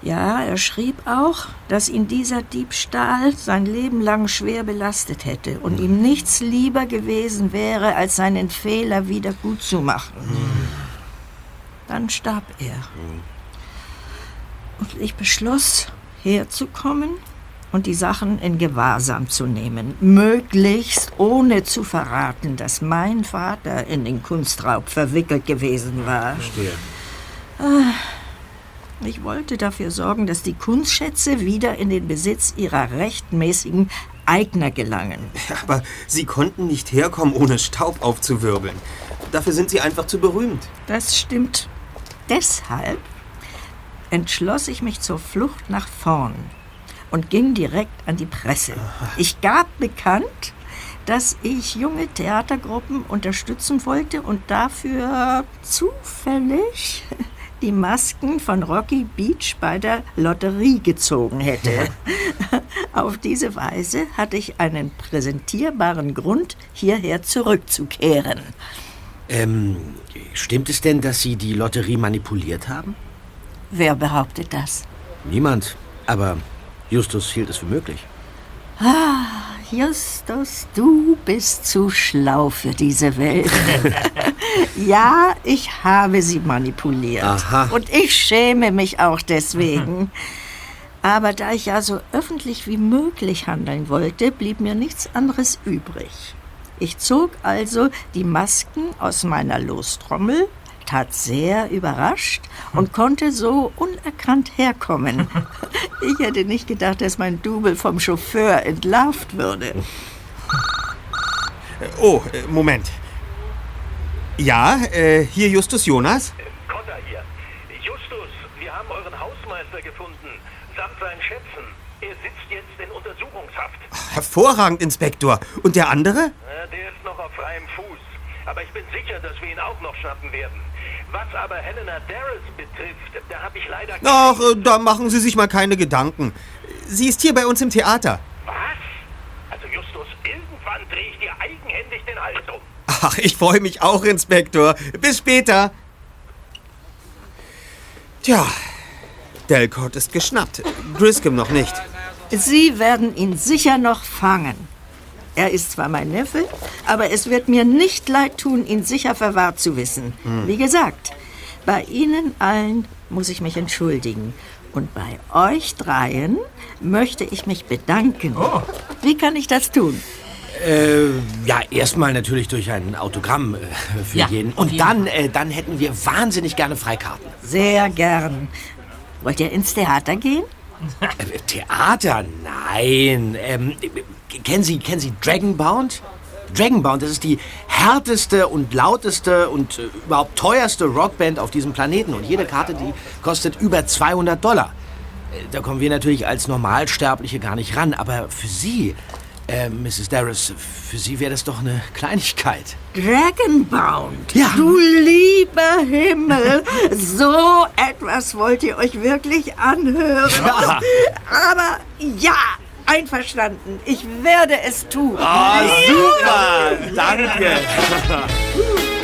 Ja, er schrieb auch, dass ihn dieser Diebstahl sein Leben lang schwer belastet hätte und ihm nichts lieber gewesen wäre, als seinen Fehler wieder gut zu machen. Dann starb er. Und ich beschloss, herzukommen und die Sachen in Gewahrsam zu nehmen, möglichst ohne zu verraten, dass mein Vater in den Kunstraub verwickelt gewesen war. Verstehe. Ah, Ich wollte dafür sorgen, dass die Kunstschätze wieder in den Besitz ihrer rechtmäßigen Eigner gelangen. Aber Sie konnten nicht herkommen, ohne Staub aufzuwirbeln. Dafür sind Sie einfach zu berühmt. Das stimmt. Deshalb entschloss ich mich zur Flucht nach vorn und ging direkt an die Presse. Ich gab bekannt, dass ich junge Theatergruppen unterstützen wollte und dafür zufällig die Masken von Rocky Beach bei der Lotterie gezogen hätte. Auf diese Weise hatte ich einen präsentierbaren Grund, hierher zurückzukehren. Ähm, stimmt es denn, dass Sie die Lotterie manipuliert haben? Wer behauptet das? Niemand. Aber Justus hielt es für möglich. Ah, Justus, du bist zu schlau für diese Welt. ja, ich habe sie manipuliert. Aha. Und ich schäme mich auch deswegen. Aber da ich ja so öffentlich wie möglich handeln wollte, blieb mir nichts anderes übrig. Ich zog also die Masken aus meiner Lostrommel, tat sehr überrascht und konnte so unerkannt herkommen. Ich hätte nicht gedacht, dass mein Double vom Chauffeur entlarvt würde. Oh, äh, Moment. Ja, äh, hier Justus Jonas? Cotta hier. Justus, wir haben euren Hausmeister gefunden, samt seinen Schätzen. Er sitzt jetzt in Untersuchungshaft. Hervorragend, Inspektor. Und der andere? Ja, der ist noch auf freiem Fuß. Aber ich bin sicher, dass wir ihn auch noch schnappen werden. Was aber Helena Darris betrifft, da habe ich leider... Ach, äh, da machen Sie sich mal keine Gedanken. Sie ist hier bei uns im Theater. Was? Also Justus, irgendwann drehe ich dir eigenhändig den Hals um. Ach, ich freue mich auch, Inspektor. Bis später. Tja, Delcourt ist geschnappt. Griscom noch nicht. Sie werden ihn sicher noch fangen. Er ist zwar mein Neffe, aber es wird mir nicht leid tun, ihn sicher verwahrt zu wissen. Hm. Wie gesagt, bei Ihnen allen muss ich mich entschuldigen. Und bei euch dreien möchte ich mich bedanken. Wie kann ich das tun? Äh, ja, erstmal natürlich durch ein Autogramm äh, für Ja, jeden. Und dann, äh, dann hätten wir wahnsinnig gerne Freikarten. Sehr gern. Wollt ihr ins Theater gehen? Äh, Theater? Nein. Ähm, kennen Sie, kennen Sie Dragonbound? Dragonbound, das ist die härteste und lauteste und äh, überhaupt teuerste Rockband auf diesem Planeten. Und jede Karte, die kostet über 200 Dollar. Äh, Da kommen wir natürlich als Normalsterbliche gar nicht ran. Aber für Sie, äh, Mrs. Darris, für Sie wäre das doch eine Kleinigkeit. Dragonbound. Ja. Du lieber Himmel. So etwas wollt ihr euch wirklich anhören. Ja. Aber ja, einverstanden. Ich werde es tun. Ah, super. Danke.